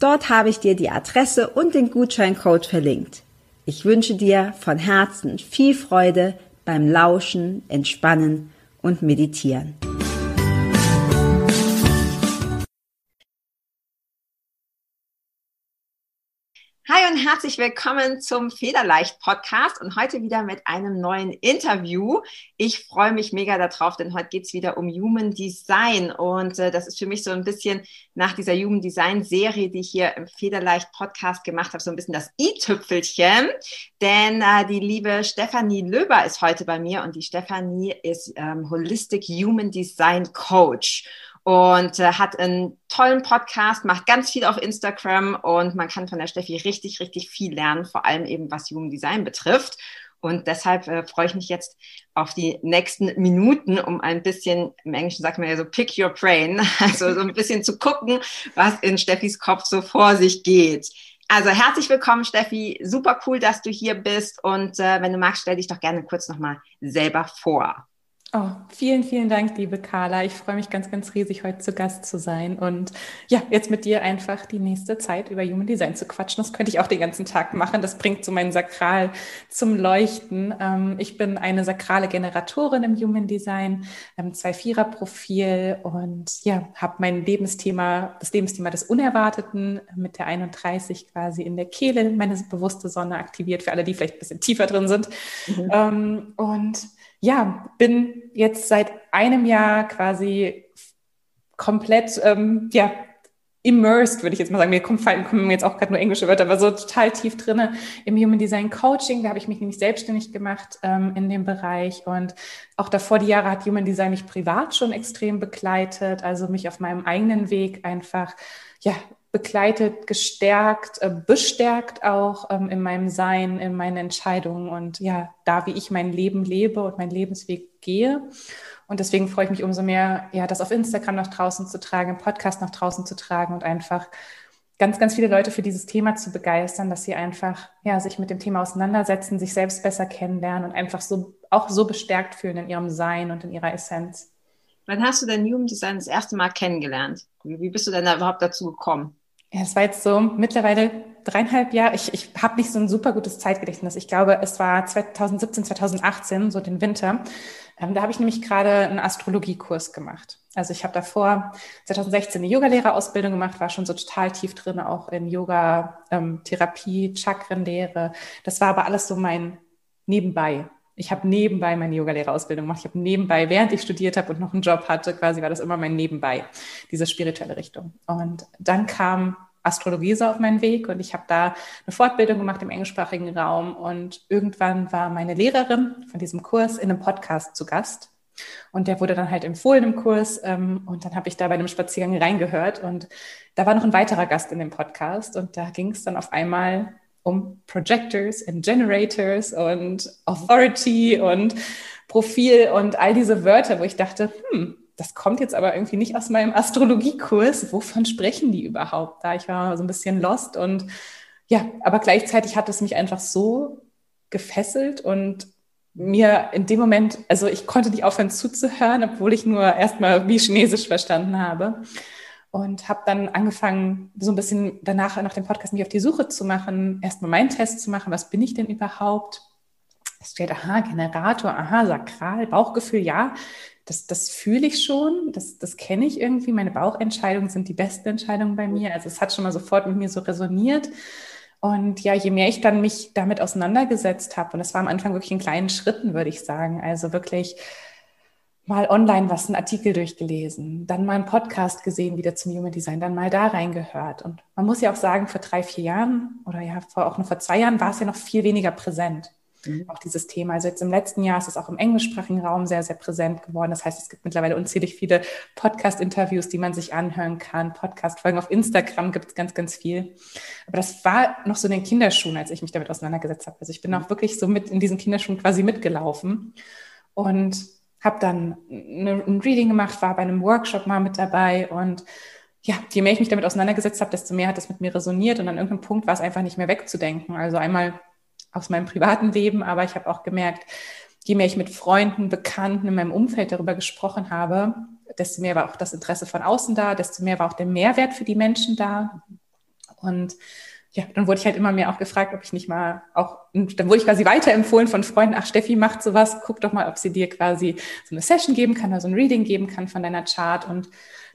Dort habe ich dir die Adresse und den Gutscheincode verlinkt. Ich wünsche dir von Herzen viel Freude beim Lauschen, Entspannen und Meditieren. Hi und herzlich willkommen zum Federleicht Podcast und heute wieder mit einem neuen Interview. Ich freue mich mega darauf, denn heute geht es wieder um Human Design und äh, das ist für mich so ein bisschen nach dieser Human Design Serie, die ich hier im Federleicht Podcast gemacht habe, so ein bisschen das i-Tüpfelchen, denn äh, die liebe Stefanie Löber ist heute bei mir und die Stefanie ist ähm, Holistic Human Design Coach und äh, hat einen tollen Podcast, macht ganz viel auf Instagram und man kann von der Steffi richtig, richtig viel lernen, vor allem eben was Human Design betrifft. Und deshalb äh, freue ich mich jetzt auf die nächsten Minuten, um ein bisschen, im Englischen sagt man ja so, pick your brain, also so ein bisschen zu gucken, was in Steffis Kopf so vor sich geht. Also herzlich willkommen, Steffi. Super cool, dass du hier bist. Und äh, wenn du magst, stell dich doch gerne kurz nochmal selber vor. Oh, vielen, vielen Dank, liebe Carla. Ich freue mich ganz, ganz riesig, heute zu Gast zu sein und ja, jetzt mit dir einfach die nächste Zeit über Human Design zu quatschen. Das könnte ich auch den ganzen Tag machen. Das bringt so mein Sakral zum Leuchten. Ähm, ich bin eine sakrale Generatorin im Human Design, ähm, zwei Vierer-Profil und ja, habe mein Lebensthema, das Lebensthema des Unerwarteten mit der 31 quasi in der Kehle, meine bewusste Sonne aktiviert, für alle, die vielleicht ein bisschen tiefer drin sind. Mhm. Ähm, und ja, bin jetzt seit einem Jahr quasi komplett, ähm, ja, immersed, würde ich jetzt mal sagen. Mir kommen, kommen jetzt auch gerade nur englische Wörter, aber so total tief drinne im Human Design Coaching. Da habe ich mich nämlich selbstständig gemacht ähm, in dem Bereich. Und auch davor die Jahre hat Human Design mich privat schon extrem begleitet, also mich auf meinem eigenen Weg einfach ja, begleitet, gestärkt, äh, bestärkt auch ähm, in meinem Sein, in meinen Entscheidungen und ja, da, wie ich mein Leben lebe und meinen Lebensweg gehe. Und deswegen freue ich mich umso mehr, ja, das auf Instagram nach draußen zu tragen, im Podcast nach draußen zu tragen und einfach ganz, ganz viele Leute für dieses Thema zu begeistern, dass sie einfach, ja, sich mit dem Thema auseinandersetzen, sich selbst besser kennenlernen und einfach so, auch so bestärkt fühlen in ihrem Sein und in ihrer Essenz. Wann hast du dein Human Design das erste Mal kennengelernt? Wie bist du denn da überhaupt dazu gekommen? Ja, es war jetzt so mittlerweile dreieinhalb Jahre. Ich, ich habe nicht so ein super gutes Zeitgedächtnis. Ich glaube, es war 2017, 2018, so den Winter. Ähm, da habe ich nämlich gerade einen Astrologiekurs gemacht. Also ich habe davor 2016 eine Yogalehrerausbildung gemacht, war schon so total tief drin, auch in Yoga, ähm, Therapie, Chakrenlehre. Das war aber alles so mein Nebenbei. Ich habe nebenbei meine Yogalehrerausbildung gemacht. Ich habe nebenbei, während ich studiert habe und noch einen Job hatte, quasi war das immer mein Nebenbei, diese spirituelle Richtung. Und dann kam Astrologie so auf meinen Weg und ich habe da eine Fortbildung gemacht im englischsprachigen Raum und irgendwann war meine Lehrerin von diesem Kurs in einem Podcast zu Gast und der wurde dann halt empfohlen im Kurs ähm, und dann habe ich da bei einem Spaziergang reingehört und da war noch ein weiterer Gast in dem Podcast und da ging es dann auf einmal um Projectors and Generators und Authority und Profil und all diese Wörter, wo ich dachte, hm, das kommt jetzt aber irgendwie nicht aus meinem Astrologiekurs. Wovon sprechen die überhaupt da? Ich war so ein bisschen lost und ja, aber gleichzeitig hat es mich einfach so gefesselt und mir in dem Moment, also ich konnte nicht aufhören zuzuhören, obwohl ich nur erstmal wie Chinesisch verstanden habe und habe dann angefangen, so ein bisschen danach nach dem Podcast mich auf die Suche zu machen, erstmal meinen Test zu machen, was bin ich denn überhaupt? Es steht, aha, Generator, aha, Sakral, Bauchgefühl, ja, das, das fühle ich schon, das, das kenne ich irgendwie. Meine Bauchentscheidungen sind die besten Entscheidungen bei mir. Also es hat schon mal sofort mit mir so resoniert. Und ja, je mehr ich dann mich damit auseinandergesetzt habe, und das war am Anfang wirklich in kleinen Schritten, würde ich sagen, also wirklich mal online was, einen Artikel durchgelesen, dann mal einen Podcast gesehen wieder zum Human Design, dann mal da reingehört. Und man muss ja auch sagen, vor drei, vier Jahren oder ja vor, auch nur vor zwei Jahren war es ja noch viel weniger präsent. Mhm. Auch dieses Thema. Also jetzt im letzten Jahr ist es auch im englischsprachigen Raum sehr, sehr präsent geworden. Das heißt, es gibt mittlerweile unzählig viele Podcast-Interviews, die man sich anhören kann. Podcast-Folgen auf Instagram gibt es ganz, ganz viel. Aber das war noch so in den Kinderschuhen, als ich mich damit auseinandergesetzt habe. Also ich bin auch wirklich so mit in diesen Kinderschuhen quasi mitgelaufen. Und habe dann eine, ein Reading gemacht, war bei einem Workshop mal mit dabei und ja, je mehr ich mich damit auseinandergesetzt habe, desto mehr hat es mit mir resoniert und an irgendeinem Punkt war es einfach nicht mehr wegzudenken. Also einmal aus meinem privaten Leben, aber ich habe auch gemerkt, je mehr ich mit Freunden, Bekannten in meinem Umfeld darüber gesprochen habe, desto mehr war auch das Interesse von außen da, desto mehr war auch der Mehrwert für die Menschen da. Und ja, dann wurde ich halt immer mehr auch gefragt, ob ich nicht mal auch, dann wurde ich quasi weiterempfohlen von Freunden, ach Steffi, macht sowas, guck doch mal, ob sie dir quasi so eine Session geben kann oder so ein Reading geben kann von deiner Chart. Und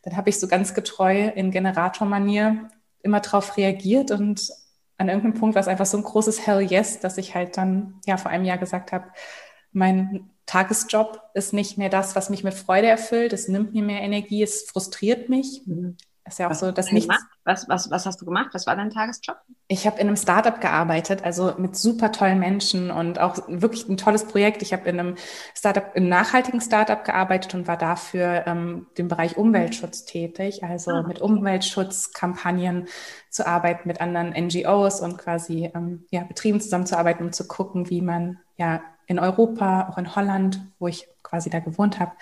dann habe ich so ganz getreu in Generatormanier immer drauf reagiert und an irgendeinem Punkt war es einfach so ein großes Hell Yes, dass ich halt dann ja vor einem Jahr gesagt habe, mein Tagesjob ist nicht mehr das, was mich mit Freude erfüllt. Es nimmt mir mehr Energie, es frustriert mich. Mhm. Ist ja auch so, dass nichts. Was, was, was hast du gemacht? Was war dein Tagesjob? Ich habe in einem Startup gearbeitet, also mit super tollen Menschen und auch wirklich ein tolles Projekt. Ich habe in einem Startup, im nachhaltigen Startup gearbeitet und war dafür ähm, den Bereich Umweltschutz tätig, also ah, okay. mit Umweltschutzkampagnen zu arbeiten, mit anderen NGOs und quasi ähm, ja, Betrieben zusammenzuarbeiten, um zu gucken, wie man ja in Europa, auch in Holland, wo ich quasi da gewohnt habe,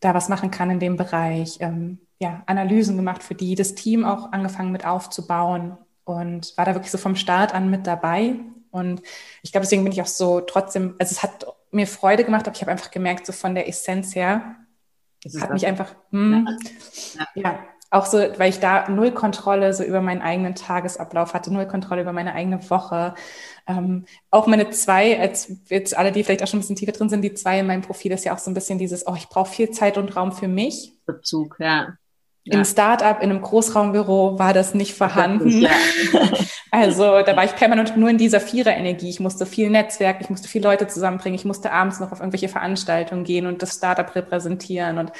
da was machen kann in dem Bereich. Ähm, ja, Analysen gemacht für die, das Team auch angefangen mit aufzubauen und war da wirklich so vom Start an mit dabei. Und ich glaube, deswegen bin ich auch so trotzdem, also es hat mir Freude gemacht, aber ich habe einfach gemerkt, so von der Essenz her, hat mich einfach, hm, ja. ja, auch so, weil ich da null Kontrolle so über meinen eigenen Tagesablauf hatte, null Kontrolle über meine eigene Woche. Ähm, auch meine zwei, als jetzt alle, die vielleicht auch schon ein bisschen tiefer drin sind, die zwei in meinem Profil ist ja auch so ein bisschen dieses, oh, ich brauche viel Zeit und Raum für mich. Bezug, ja. Im Startup, in einem Großraumbüro war das nicht vorhanden. Ja. Also da war ich permanent nur in dieser Vierer-Energie. Ich musste viel Netzwerk, ich musste viele Leute zusammenbringen, ich musste abends noch auf irgendwelche Veranstaltungen gehen und das Startup repräsentieren. Und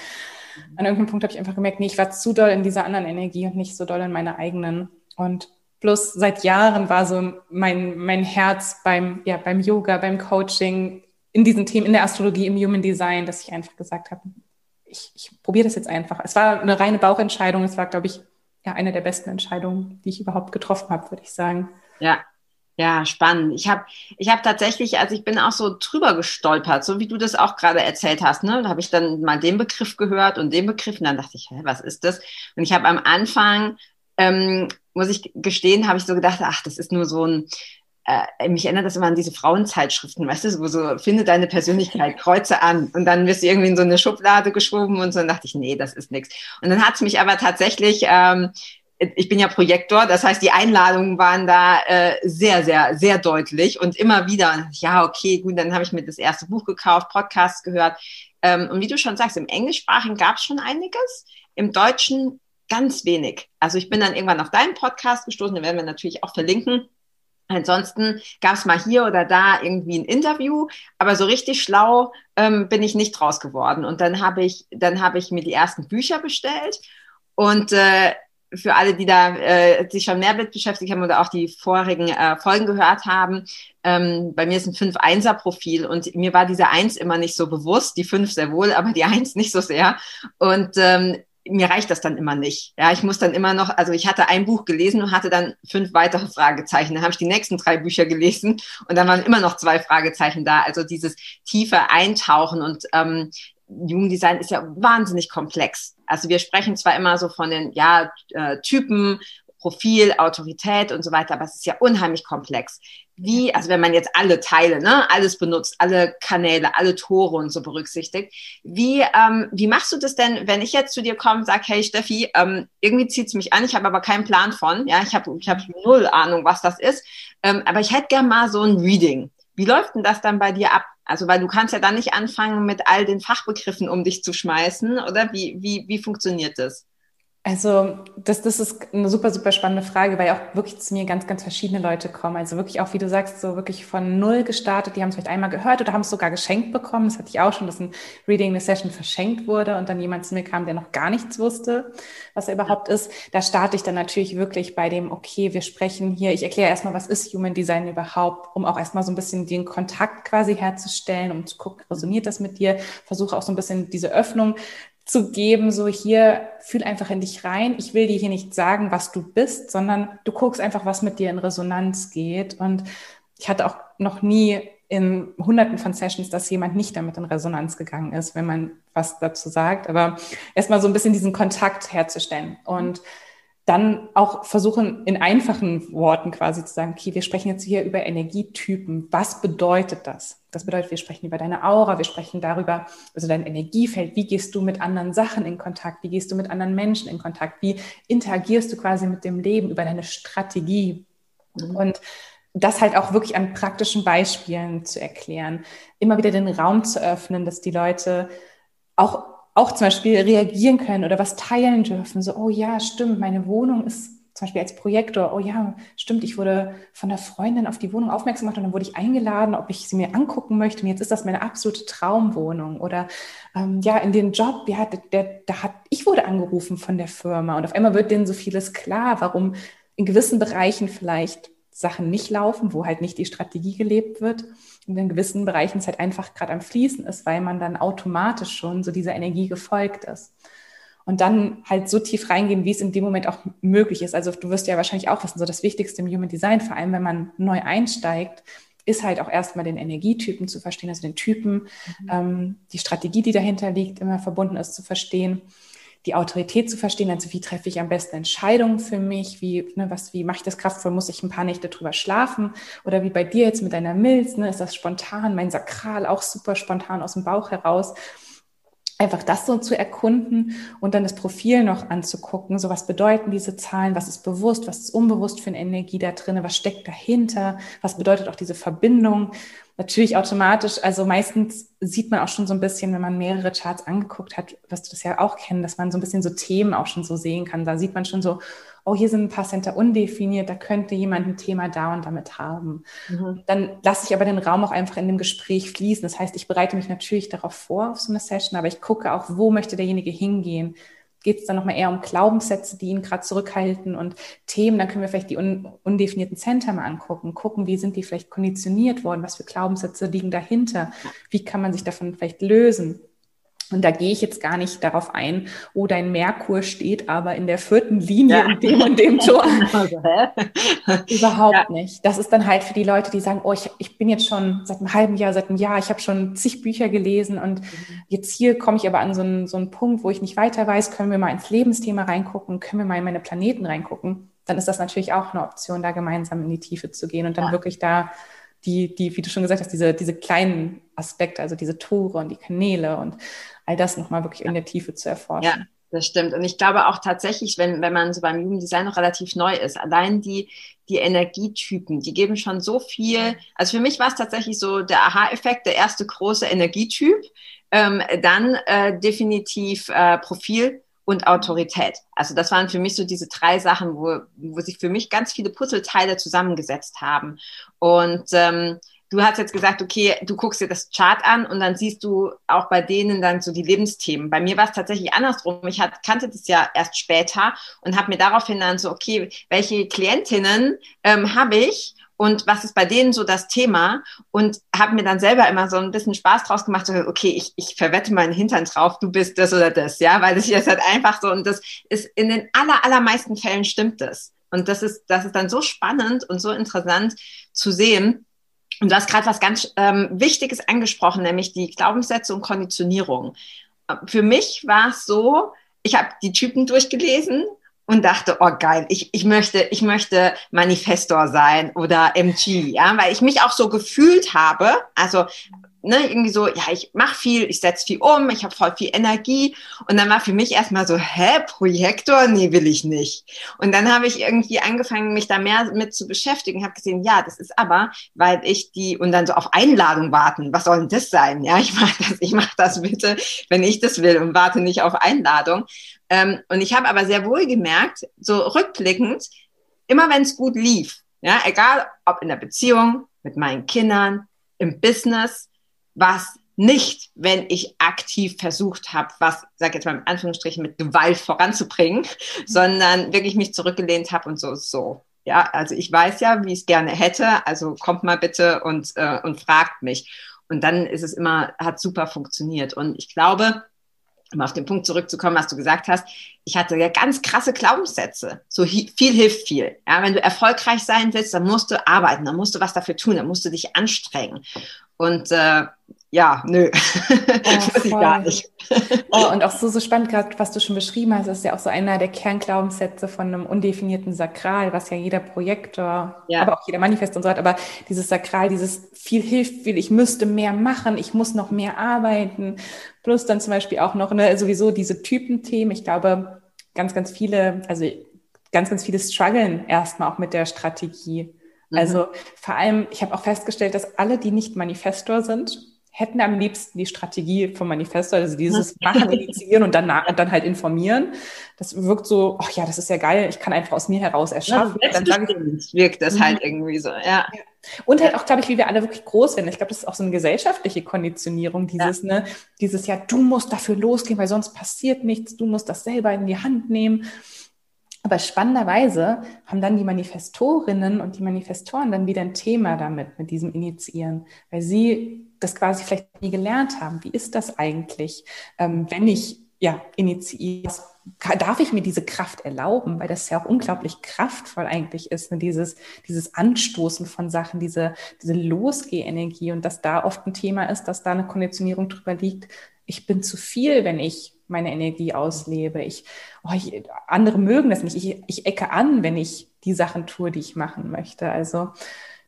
an irgendeinem Punkt habe ich einfach gemerkt, nee, ich war zu doll in dieser anderen Energie und nicht so doll in meiner eigenen. Und plus seit Jahren war so mein, mein Herz beim, ja, beim Yoga, beim Coaching, in diesen Themen, in der Astrologie, im Human Design, dass ich einfach gesagt habe, ich, ich probiere das jetzt einfach. Es war eine reine Bauchentscheidung. Es war, glaube ich, ja, eine der besten Entscheidungen, die ich überhaupt getroffen habe, würde ich sagen. Ja, ja, spannend. Ich habe ich hab tatsächlich, also ich bin auch so drüber gestolpert, so wie du das auch gerade erzählt hast. Ne? Da habe ich dann mal den Begriff gehört und den Begriff und dann dachte ich, hä, was ist das? Und ich habe am Anfang, ähm, muss ich gestehen, habe ich so gedacht, ach, das ist nur so ein, äh, mich erinnert das immer an diese Frauenzeitschriften, weißt du, wo so, finde deine Persönlichkeit, kreuze an und dann wirst du irgendwie in so eine Schublade geschoben und so, und dachte ich, nee, das ist nichts. Und dann hat es mich aber tatsächlich, ähm, ich bin ja Projektor, das heißt, die Einladungen waren da äh, sehr, sehr, sehr deutlich und immer wieder, ja, okay, gut, dann habe ich mir das erste Buch gekauft, Podcasts gehört. Ähm, und wie du schon sagst, im Englischsprachigen gab es schon einiges, im Deutschen ganz wenig. Also ich bin dann irgendwann auf deinen Podcast gestoßen, den werden wir natürlich auch verlinken. Ansonsten gab es mal hier oder da irgendwie ein Interview, aber so richtig schlau ähm, bin ich nicht draus geworden. Und dann habe ich, dann habe ich mir die ersten Bücher bestellt und äh, für alle, die da äh, sich schon mehr mit beschäftigt haben oder auch die vorigen äh, Folgen gehört haben, ähm, bei mir ist ein 5-1er-Profil und mir war diese Eins immer nicht so bewusst, die Fünf sehr wohl, aber die Eins nicht so sehr. Und ähm, mir reicht das dann immer nicht. Ja, ich muss dann immer noch, also ich hatte ein Buch gelesen und hatte dann fünf weitere Fragezeichen. Dann habe ich die nächsten drei Bücher gelesen und dann waren immer noch zwei Fragezeichen da. Also dieses tiefe Eintauchen und ähm, Jugenddesign ist ja wahnsinnig komplex. Also wir sprechen zwar immer so von den ja, äh, Typen, Profil, Autorität und so weiter, aber es ist ja unheimlich komplex. Wie, also wenn man jetzt alle Teile, ne, alles benutzt, alle Kanäle, alle Tore und so berücksichtigt, wie, ähm, wie machst du das denn, wenn ich jetzt zu dir komme und sage, hey Steffi, ähm, irgendwie zieht's mich an, ich habe aber keinen Plan von, ja, ich habe ich hab null Ahnung, was das ist, ähm, aber ich hätte gern mal so ein Reading. Wie läuft denn das dann bei dir ab? Also, weil du kannst ja dann nicht anfangen, mit all den Fachbegriffen um dich zu schmeißen, oder wie, wie, wie funktioniert das? Also das, das ist eine super, super spannende Frage, weil auch wirklich zu mir ganz, ganz verschiedene Leute kommen. Also wirklich auch, wie du sagst, so wirklich von null gestartet. Die haben es vielleicht einmal gehört oder haben es sogar geschenkt bekommen. Das hatte ich auch schon, dass ein Reading eine Session verschenkt wurde und dann jemand zu mir kam, der noch gar nichts wusste, was er überhaupt ist. Da starte ich dann natürlich wirklich bei dem, okay, wir sprechen hier, ich erkläre erstmal, was ist Human Design überhaupt, um auch erstmal so ein bisschen den Kontakt quasi herzustellen, um zu gucken, resoniert das mit dir. Versuche auch so ein bisschen diese Öffnung zu geben, so hier, fühl einfach in dich rein. Ich will dir hier nicht sagen, was du bist, sondern du guckst einfach, was mit dir in Resonanz geht. Und ich hatte auch noch nie in hunderten von Sessions, dass jemand nicht damit in Resonanz gegangen ist, wenn man was dazu sagt. Aber erstmal so ein bisschen diesen Kontakt herzustellen. Und dann auch versuchen, in einfachen Worten quasi zu sagen, okay, wir sprechen jetzt hier über Energietypen. Was bedeutet das? Das bedeutet, wir sprechen über deine Aura, wir sprechen darüber, also dein Energiefeld, wie gehst du mit anderen Sachen in Kontakt, wie gehst du mit anderen Menschen in Kontakt, wie interagierst du quasi mit dem Leben über deine Strategie. Mhm. Und das halt auch wirklich an praktischen Beispielen zu erklären, immer wieder den Raum zu öffnen, dass die Leute auch auch zum Beispiel reagieren können oder was teilen dürfen. So, oh ja, stimmt, meine Wohnung ist zum Beispiel als Projektor, oh ja, stimmt, ich wurde von der Freundin auf die Wohnung aufmerksam gemacht und dann wurde ich eingeladen, ob ich sie mir angucken möchte. Und jetzt ist das meine absolute Traumwohnung. Oder ähm, ja, in den Job, ja, der, der, da hat, ich wurde angerufen von der Firma und auf einmal wird denen so vieles klar, warum in gewissen Bereichen vielleicht Sachen nicht laufen, wo halt nicht die Strategie gelebt wird und in gewissen Bereichen es halt einfach gerade am Fließen ist, weil man dann automatisch schon so dieser Energie gefolgt ist. Und dann halt so tief reingehen, wie es in dem Moment auch möglich ist. Also du wirst ja wahrscheinlich auch wissen, so das Wichtigste im Human Design, vor allem wenn man neu einsteigt, ist halt auch erstmal den Energietypen zu verstehen, also den Typen, mhm. ähm, die Strategie, die dahinter liegt, immer verbunden ist, zu verstehen die Autorität zu verstehen, also wie treffe ich am besten Entscheidungen für mich, wie, ne, was, wie mache ich das kraftvoll, muss ich ein paar Nächte drüber schlafen oder wie bei dir jetzt mit deiner Milz, ne, ist das spontan, mein Sakral auch super spontan aus dem Bauch heraus. Einfach das so zu erkunden und dann das Profil noch anzugucken. So, was bedeuten diese Zahlen? Was ist bewusst? Was ist unbewusst für eine Energie da drin? Was steckt dahinter? Was bedeutet auch diese Verbindung? natürlich automatisch, also meistens sieht man auch schon so ein bisschen, wenn man mehrere Charts angeguckt hat, was du das ja auch kennen, dass man so ein bisschen so Themen auch schon so sehen kann. Da sieht man schon so, oh, hier sind ein paar Center undefiniert, da könnte jemand ein Thema da und damit haben. Mhm. Dann lasse ich aber den Raum auch einfach in dem Gespräch fließen. Das heißt, ich bereite mich natürlich darauf vor, auf so eine Session, aber ich gucke auch, wo möchte derjenige hingehen geht es dann nochmal eher um Glaubenssätze, die ihn gerade zurückhalten und Themen, dann können wir vielleicht die un undefinierten Center mal angucken, gucken, wie sind die vielleicht konditioniert worden, was für Glaubenssätze liegen dahinter, wie kann man sich davon vielleicht lösen. Und da gehe ich jetzt gar nicht darauf ein, oh, dein Merkur steht aber in der vierten Linie ja. in dem und dem Tor. Also, Überhaupt ja. nicht. Das ist dann halt für die Leute, die sagen, oh, ich, ich bin jetzt schon seit einem halben Jahr, seit einem Jahr, ich habe schon zig Bücher gelesen und mhm. jetzt hier komme ich aber an so einen, so einen Punkt, wo ich nicht weiter weiß, können wir mal ins Lebensthema reingucken, können wir mal in meine Planeten reingucken. Dann ist das natürlich auch eine Option, da gemeinsam in die Tiefe zu gehen und dann ja. wirklich da die, die, wie du schon gesagt hast, diese, diese kleinen Aspekte, also diese Tore und die Kanäle und all das nochmal wirklich in der Tiefe zu erforschen. Ja. Das stimmt. Und ich glaube auch tatsächlich, wenn, wenn man so beim Jugenddesign noch relativ neu ist, allein die, die Energietypen, die geben schon so viel. Also für mich war es tatsächlich so der Aha-Effekt, der erste große Energietyp. Ähm, dann äh, definitiv äh, Profil und Autorität. Also das waren für mich so diese drei Sachen, wo, wo sich für mich ganz viele Puzzleteile zusammengesetzt haben. Und ähm, du hast jetzt gesagt, okay, du guckst dir das Chart an und dann siehst du auch bei denen dann so die Lebensthemen. Bei mir war es tatsächlich andersrum. Ich hat, kannte das ja erst später und habe mir daraufhin dann so, okay, welche Klientinnen ähm, habe ich und was ist bei denen so das Thema und habe mir dann selber immer so ein bisschen Spaß draus gemacht, so, okay, ich, ich verwette meinen Hintern drauf, du bist das oder das, ja, weil das ist halt einfach so und das ist in den aller, allermeisten Fällen stimmt das. Und das ist, das ist dann so spannend und so interessant zu sehen, und du hast gerade was ganz ähm, Wichtiges angesprochen, nämlich die Glaubenssätze und Konditionierung. Für mich war es so, ich habe die Typen durchgelesen und dachte, oh geil, ich, ich möchte, ich möchte Manifestor sein oder MG, ja, weil ich mich auch so gefühlt habe. Also ne, irgendwie so, ja, ich mache viel, ich setze viel um, ich habe voll viel Energie. Und dann war für mich erstmal so, hä, Projektor? Nee, will ich nicht. Und dann habe ich irgendwie angefangen, mich da mehr mit zu beschäftigen, habe gesehen, ja, das ist aber, weil ich die, und dann so auf Einladung warten, was soll denn das sein? Ja, ich mache das, ich mache das bitte, wenn ich das will und warte nicht auf Einladung. Ähm, und ich habe aber sehr wohl gemerkt, so rückblickend, immer wenn es gut lief, ja, egal ob in der Beziehung, mit meinen Kindern, im Business, was nicht, wenn ich aktiv versucht habe, was, sag jetzt mal in Anführungsstrichen, mit Gewalt voranzubringen, mhm. sondern wirklich mich zurückgelehnt habe und so, so. Ja, also ich weiß ja, wie ich es gerne hätte, also kommt mal bitte und, äh, und fragt mich. Und dann ist es immer, hat super funktioniert. Und ich glaube, um auf den Punkt zurückzukommen, was du gesagt hast, ich hatte ja ganz krasse Glaubenssätze. So viel hilft viel. Ja, wenn du erfolgreich sein willst, dann musst du arbeiten, dann musst du was dafür tun, dann musst du dich anstrengen. Und äh, ja, nö, oh, ich gar nicht. Oh, und auch so, so spannend, gerade was du schon beschrieben hast, das ist ja auch so einer der Kernglaubenssätze von einem undefinierten Sakral, was ja jeder Projektor, ja. aber auch jeder Manifest und so hat, aber dieses Sakral, dieses viel hilft viel, ich müsste mehr machen, ich muss noch mehr arbeiten, plus dann zum Beispiel auch noch ne, sowieso diese Typenthemen, ich glaube, ganz, ganz viele, also ganz, ganz viele strugglen erstmal auch mit der Strategie. Mhm. Also vor allem, ich habe auch festgestellt, dass alle, die nicht Manifestor sind, hätten am liebsten die Strategie vom Manifesto, also dieses Machen, Initiieren und dann, dann halt informieren. Das wirkt so, ach ja, das ist ja geil, ich kann einfach aus mir heraus erschaffen. Ja, dann sage ich, wirkt das halt mhm. irgendwie so, ja. Und halt auch, glaube ich, wie wir alle wirklich groß werden. Ich glaube, das ist auch so eine gesellschaftliche Konditionierung, dieses, ja. ne, dieses ja, du musst dafür losgehen, weil sonst passiert nichts, du musst das selber in die Hand nehmen. Aber spannenderweise haben dann die Manifestorinnen und die Manifestoren dann wieder ein Thema damit, mit diesem Initiieren, weil sie das quasi vielleicht nie gelernt haben. Wie ist das eigentlich, ähm, wenn ich ja initiiere? Darf ich mir diese Kraft erlauben? Weil das ja auch unglaublich kraftvoll eigentlich ist, ne? dieses, dieses Anstoßen von Sachen, diese, diese Losgeh-Energie und dass da oft ein Thema ist, dass da eine Konditionierung drüber liegt. Ich bin zu viel, wenn ich meine Energie auslebe. Ich, oh, ich, andere mögen das nicht. Ich, ich ecke an, wenn ich die Sachen tue, die ich machen möchte. Also,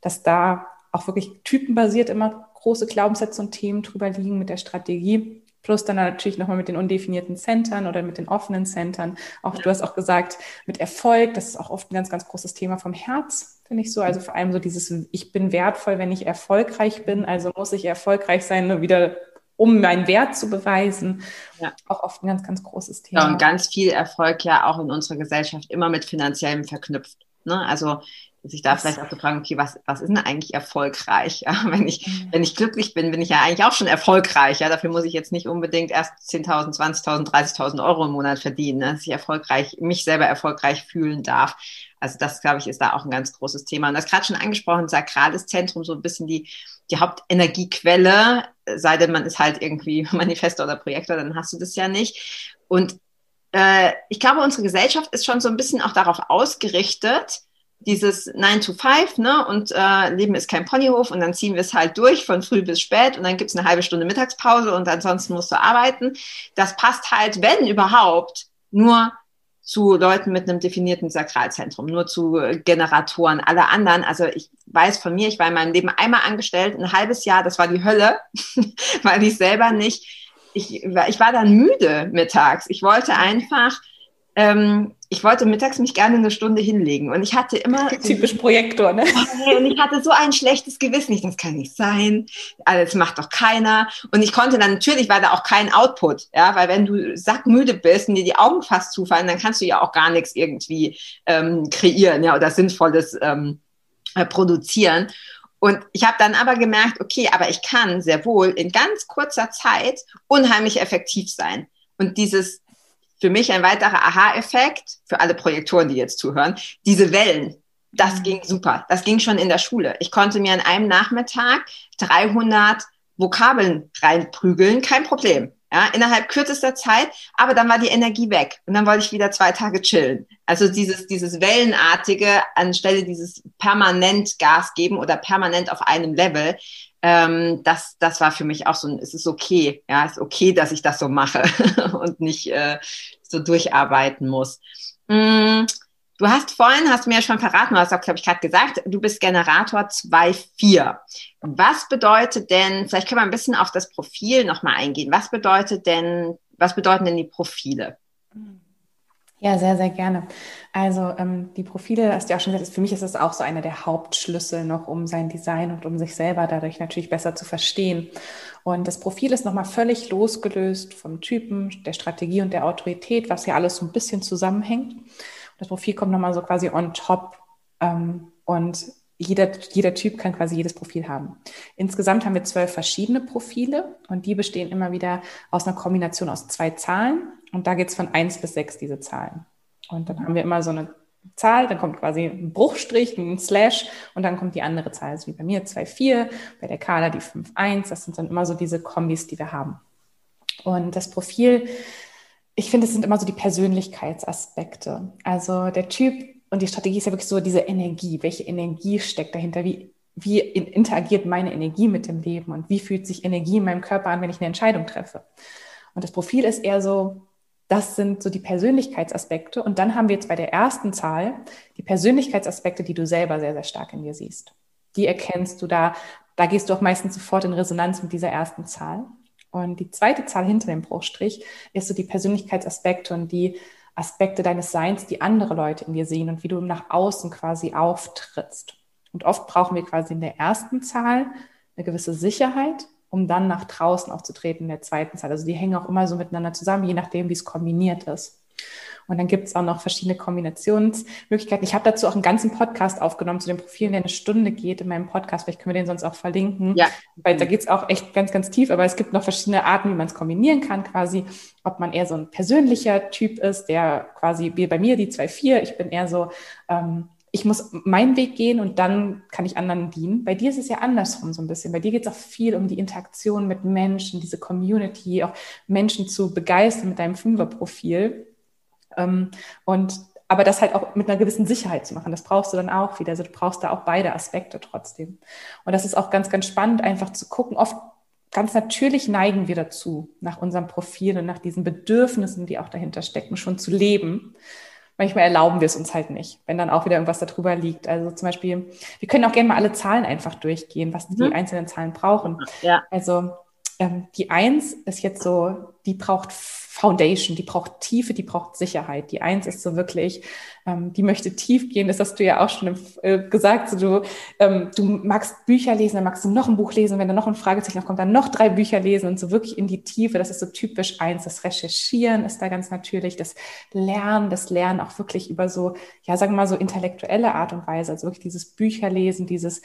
dass da auch wirklich typenbasiert immer große Glaubenssätze und Themen drüber liegen mit der Strategie. Plus dann natürlich nochmal mit den undefinierten Centern oder mit den offenen Centern. Auch du hast auch gesagt, mit Erfolg, das ist auch oft ein ganz, ganz großes Thema vom Herz, finde ich so. Also vor allem so dieses, ich bin wertvoll, wenn ich erfolgreich bin, also muss ich erfolgreich sein, nur wieder um meinen Wert zu beweisen. Ja. Auch oft ein ganz, ganz großes Thema. Ja, und ganz viel Erfolg ja auch in unserer Gesellschaft immer mit finanziellem verknüpft. Ne? Also sich da vielleicht auch zu fragen, okay, was, was ist denn eigentlich erfolgreich? Ja, wenn ich, mhm. wenn ich glücklich bin, bin ich ja eigentlich auch schon erfolgreich. Ja, dafür muss ich jetzt nicht unbedingt erst 10.000, 20.000, 30.000 Euro im Monat verdienen, ne? dass ich erfolgreich, mich selber erfolgreich fühlen darf. Also das, glaube ich, ist da auch ein ganz großes Thema. Und das gerade schon angesprochen, sakrales Zentrum, so ein bisschen die, die Hauptenergiequelle, sei denn man ist halt irgendwie Manifestor oder Projektor, dann hast du das ja nicht. Und äh, ich glaube, unsere Gesellschaft ist schon so ein bisschen auch darauf ausgerichtet, dieses 9 to 5, ne, und äh, Leben ist kein Ponyhof und dann ziehen wir es halt durch von früh bis spät und dann gibt's eine halbe Stunde Mittagspause und ansonsten musst du arbeiten. Das passt halt, wenn überhaupt, nur zu Leuten mit einem definierten Sakralzentrum, nur zu Generatoren. Alle anderen, also ich weiß von mir, ich war in meinem Leben einmal angestellt, ein halbes Jahr, das war die Hölle, weil ich selber nicht, ich, ich war dann müde mittags. Ich wollte einfach ähm, ich wollte mittags mich gerne eine Stunde hinlegen und ich hatte immer typisch Projektor, ne? Und ich hatte so ein schlechtes Gewissen, ich, das kann nicht sein, das macht doch keiner. Und ich konnte dann natürlich war da auch kein Output, ja, weil wenn du sackmüde bist und dir die Augen fast zufallen, dann kannst du ja auch gar nichts irgendwie ähm, kreieren, ja, oder sinnvolles ähm, äh, produzieren. Und ich habe dann aber gemerkt, okay, aber ich kann sehr wohl in ganz kurzer Zeit unheimlich effektiv sein. Und dieses für mich ein weiterer Aha-Effekt, für alle Projektoren, die jetzt zuhören, diese Wellen, das mhm. ging super. Das ging schon in der Schule. Ich konnte mir an einem Nachmittag 300 Vokabeln reinprügeln, kein Problem. Ja, innerhalb kürzester Zeit, aber dann war die Energie weg und dann wollte ich wieder zwei Tage chillen. Also dieses, dieses Wellenartige anstelle dieses permanent Gas geben oder permanent auf einem Level, ähm, das, das war für mich auch so, es ist okay, ja, es ist okay, dass ich das so mache und nicht äh, so durcharbeiten muss. Mm, Du hast vorhin, hast mir ja schon verraten, du hast auch, glaube ich, gerade gesagt, du bist Generator 2.4. Was bedeutet denn, vielleicht können wir ein bisschen auf das Profil nochmal eingehen. Was bedeutet denn, was bedeuten denn die Profile? Ja, sehr, sehr gerne. Also ähm, die Profile, hast du ja auch schon gesagt, für mich ist das auch so einer der Hauptschlüssel noch, um sein Design und um sich selber dadurch natürlich besser zu verstehen. Und das Profil ist nochmal völlig losgelöst vom Typen, der Strategie und der Autorität, was ja alles so ein bisschen zusammenhängt. Das Profil kommt nochmal so quasi on top ähm, und jeder, jeder Typ kann quasi jedes Profil haben. Insgesamt haben wir zwölf verschiedene Profile und die bestehen immer wieder aus einer Kombination aus zwei Zahlen und da geht es von eins bis sechs diese Zahlen. Und dann haben wir immer so eine Zahl, dann kommt quasi ein Bruchstrich, ein Slash und dann kommt die andere Zahl. Also wie bei mir 2,4, bei der Carla die 5,1. Das sind dann immer so diese Kombis, die wir haben. Und das Profil ich finde, es sind immer so die Persönlichkeitsaspekte. Also der Typ und die Strategie ist ja wirklich so diese Energie. Welche Energie steckt dahinter? Wie, wie interagiert meine Energie mit dem Leben? Und wie fühlt sich Energie in meinem Körper an, wenn ich eine Entscheidung treffe? Und das Profil ist eher so, das sind so die Persönlichkeitsaspekte. Und dann haben wir jetzt bei der ersten Zahl die Persönlichkeitsaspekte, die du selber sehr, sehr stark in dir siehst. Die erkennst du da, da gehst du auch meistens sofort in Resonanz mit dieser ersten Zahl. Und die zweite Zahl hinter dem Bruchstrich ist so die Persönlichkeitsaspekte und die Aspekte deines Seins, die andere Leute in dir sehen und wie du nach außen quasi auftrittst. Und oft brauchen wir quasi in der ersten Zahl eine gewisse Sicherheit, um dann nach draußen aufzutreten in der zweiten Zahl. Also die hängen auch immer so miteinander zusammen, je nachdem, wie es kombiniert ist. Und dann gibt es auch noch verschiedene Kombinationsmöglichkeiten. Ich habe dazu auch einen ganzen Podcast aufgenommen zu den Profilen, der eine Stunde geht in meinem Podcast. Vielleicht können wir den sonst auch verlinken. Ja. Weil da geht es auch echt ganz, ganz tief. Aber es gibt noch verschiedene Arten, wie man es kombinieren kann, quasi. Ob man eher so ein persönlicher Typ ist, der quasi wie bei mir die 2-4. Ich bin eher so, ähm, ich muss meinen Weg gehen und dann kann ich anderen dienen. Bei dir ist es ja andersrum so ein bisschen. Bei dir geht es auch viel um die Interaktion mit Menschen, diese Community, auch Menschen zu begeistern mit deinem Fünferprofil. Ähm, und aber das halt auch mit einer gewissen Sicherheit zu machen, das brauchst du dann auch wieder. Also du brauchst da auch beide Aspekte trotzdem. Und das ist auch ganz, ganz spannend, einfach zu gucken. Oft ganz natürlich neigen wir dazu, nach unserem Profil und nach diesen Bedürfnissen, die auch dahinter stecken, schon zu leben. Manchmal erlauben wir es uns halt nicht, wenn dann auch wieder irgendwas darüber liegt. Also zum Beispiel, wir können auch gerne mal alle Zahlen einfach durchgehen, was die mhm. einzelnen Zahlen brauchen. Ja. Also ähm, die Eins ist jetzt so, die braucht Foundation, die braucht Tiefe, die braucht Sicherheit. Die Eins ist so wirklich, ähm, die möchte tief gehen. Das hast du ja auch schon äh, gesagt. So du, ähm, du magst Bücher lesen, dann magst du noch ein Buch lesen. Wenn da noch ein Fragezeichen kommt, dann noch drei Bücher lesen und so wirklich in die Tiefe. Das ist so typisch Eins. Das Recherchieren ist da ganz natürlich. Das Lernen, das Lernen auch wirklich über so, ja, sagen wir mal so intellektuelle Art und Weise. Also wirklich dieses Bücherlesen, dieses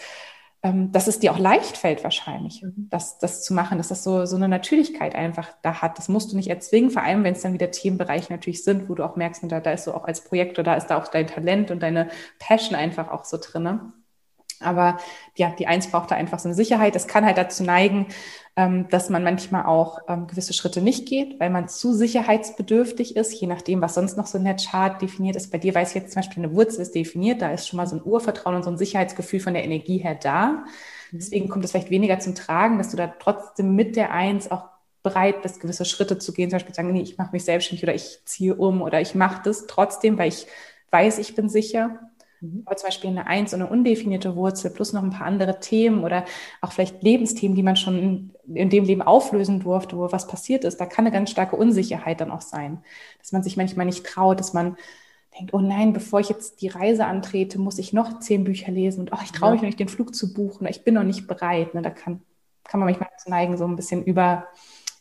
dass es dir auch leicht fällt wahrscheinlich, mhm. das, das zu machen, dass das so, so eine Natürlichkeit einfach da hat. Das musst du nicht erzwingen, vor allem wenn es dann wieder Themenbereiche natürlich sind, wo du auch merkst, da, da ist so auch als Projekt oder da ist da auch dein Talent und deine Passion einfach auch so drinne. Aber ja, die Eins braucht da einfach so eine Sicherheit. Es kann halt dazu neigen, ähm, dass man manchmal auch ähm, gewisse Schritte nicht geht, weil man zu sicherheitsbedürftig ist, je nachdem, was sonst noch so in der Chart definiert ist. Bei dir weiß ich jetzt zum Beispiel, eine Wurzel ist definiert, da ist schon mal so ein Urvertrauen und so ein Sicherheitsgefühl von der Energie her da. Mhm. Deswegen kommt es vielleicht weniger zum Tragen, dass du da trotzdem mit der Eins auch bereit bist, gewisse Schritte zu gehen, zum Beispiel sagen, nee, ich mache mich selbstständig oder ich ziehe um oder ich mache das trotzdem, weil ich weiß, ich bin sicher. Mhm. Aber zum Beispiel eine Eins und eine undefinierte Wurzel plus noch ein paar andere Themen oder auch vielleicht Lebensthemen, die man schon in dem Leben auflösen durfte, wo was passiert ist, da kann eine ganz starke Unsicherheit dann auch sein, dass man sich manchmal nicht traut, dass man denkt, oh nein, bevor ich jetzt die Reise antrete, muss ich noch zehn Bücher lesen und ach, ich traue mich noch nicht, den Flug zu buchen, ich bin noch nicht bereit. Ne? Da kann, kann man manchmal neigen, so ein bisschen über,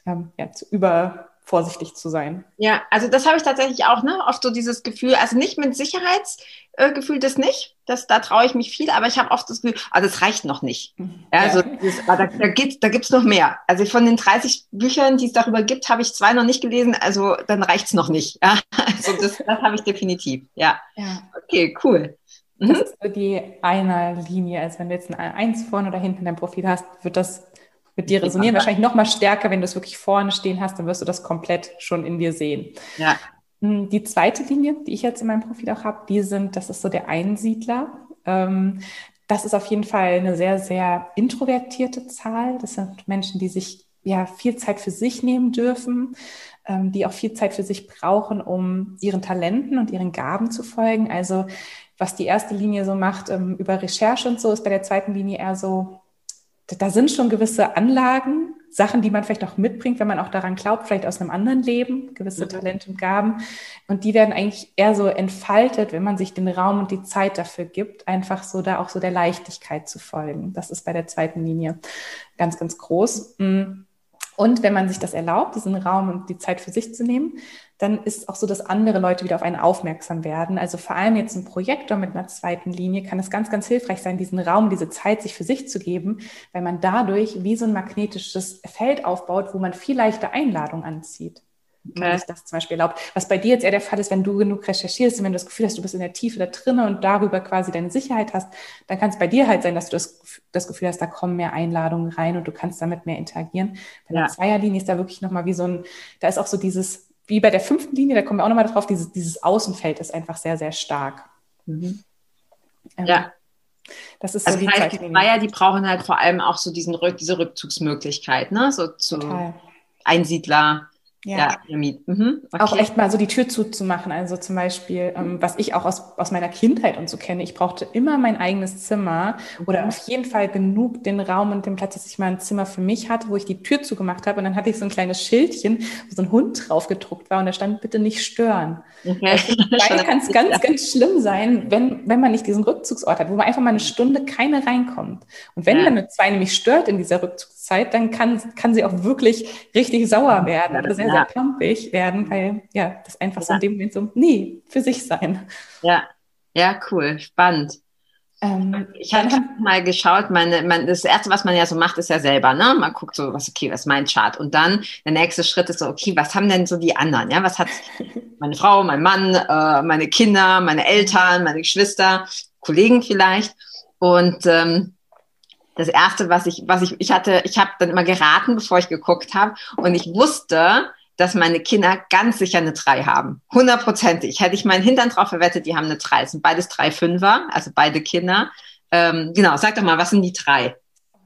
ähm, ja, zu über vorsichtig zu sein. Ja, also das habe ich tatsächlich auch, ne? Oft so dieses Gefühl, also nicht mit Sicherheitsgefühl, das nicht, das, da traue ich mich viel, aber ich habe oft das Gefühl, also das reicht noch nicht. Ja, also das, da, da gibt da gibt's noch mehr. Also von den 30 Büchern, die es darüber gibt, habe ich zwei noch nicht gelesen, also dann reicht's noch nicht. Ja? Also das, das habe ich definitiv. Ja. ja. Okay, cool. Das mhm. ist so die eine Linie. Also wenn du jetzt ein Eins vorne oder hinten in deinem Profil hast, wird das mit dir resonieren. Wahrscheinlich noch mal stärker, wenn du es wirklich vorne stehen hast, dann wirst du das komplett schon in dir sehen. Ja. Hm, die zweite Linie, die ich jetzt in meinem Profil auch habe, die sind, das ist so der Einsiedler. Ähm, das ist auf jeden Fall eine sehr, sehr introvertierte Zahl. Das sind Menschen, die sich ja viel Zeit für sich nehmen dürfen, ähm, die auch viel Zeit für sich brauchen, um ihren Talenten und ihren Gaben zu folgen. Also was die erste Linie so macht ähm, über Recherche und so, ist bei der zweiten Linie eher so, da sind schon gewisse Anlagen, Sachen, die man vielleicht auch mitbringt, wenn man auch daran glaubt, vielleicht aus einem anderen Leben, gewisse mhm. Talente und Gaben. Und die werden eigentlich eher so entfaltet, wenn man sich den Raum und die Zeit dafür gibt, einfach so da auch so der Leichtigkeit zu folgen. Das ist bei der zweiten Linie ganz, ganz groß. Mhm. Und wenn man sich das erlaubt, diesen Raum und die Zeit für sich zu nehmen, dann ist auch so, dass andere Leute wieder auf einen aufmerksam werden. Also vor allem jetzt ein Projektor mit einer zweiten Linie kann es ganz, ganz hilfreich sein, diesen Raum, diese Zeit sich für sich zu geben, weil man dadurch wie so ein magnetisches Feld aufbaut, wo man viel leichter Einladungen anzieht wenn sich das zum Beispiel erlaubt. Was bei dir jetzt eher der Fall ist, wenn du genug recherchierst und wenn du das Gefühl hast, du bist in der Tiefe da drinnen und darüber quasi deine Sicherheit hast, dann kann es bei dir halt sein, dass du das, das Gefühl hast, da kommen mehr Einladungen rein und du kannst damit mehr interagieren. Bei der Zweierlinie ist da wirklich nochmal wie so ein, da ist auch so dieses, wie bei der fünften Linie, da kommen wir auch nochmal drauf, dieses, dieses Außenfeld ist einfach sehr, sehr stark. Mhm. Ähm, ja. Das ist also so die heißt, die Zweier, die brauchen halt vor allem auch so diesen, diese Rückzugsmöglichkeit, ne? So zu Total. Einsiedler, ja, ja Pyramid. Mhm. Okay. Auch echt mal so die Tür zuzumachen. Also zum Beispiel, ähm, was ich auch aus, aus meiner Kindheit und so kenne, ich brauchte immer mein eigenes Zimmer oder auf jeden Fall genug den Raum und den Platz, dass ich mal ein Zimmer für mich hatte, wo ich die Tür zugemacht habe. Und dann hatte ich so ein kleines Schildchen, wo so ein Hund drauf gedruckt war und da stand bitte nicht stören. Okay. Also, kann es ganz, ganz schlimm sein, wenn, wenn man nicht diesen Rückzugsort hat, wo man einfach mal eine Stunde keine reinkommt. Und wenn ja. dann eine zwei nämlich stört in dieser Rückzugszeit, dann kann, kann sie auch wirklich richtig sauer werden. Also sehr klampig werden, weil ja, das einfach so in dem Moment so, nee, für sich sein. Ja, ja, cool, spannend. Ähm, ich habe mal geschaut, meine, mein, das erste, was man ja so macht, ist ja selber, ne? Man guckt so, was, okay, was ist mein Chart? Und dann der nächste Schritt ist so, okay, was haben denn so die anderen? Ja, was hat meine Frau, mein Mann, äh, meine Kinder, meine Eltern, meine Geschwister, Kollegen vielleicht? Und ähm, das erste, was ich, was ich, ich hatte, ich habe dann immer geraten, bevor ich geguckt habe, und ich wusste, dass meine Kinder ganz sicher eine 3 haben. Hundertprozentig. Hätte ich meinen Hintern drauf verwettet, die haben eine 3. Es sind beides 3 Fünfer, also beide Kinder. Ähm, genau, sag doch mal, was sind die drei?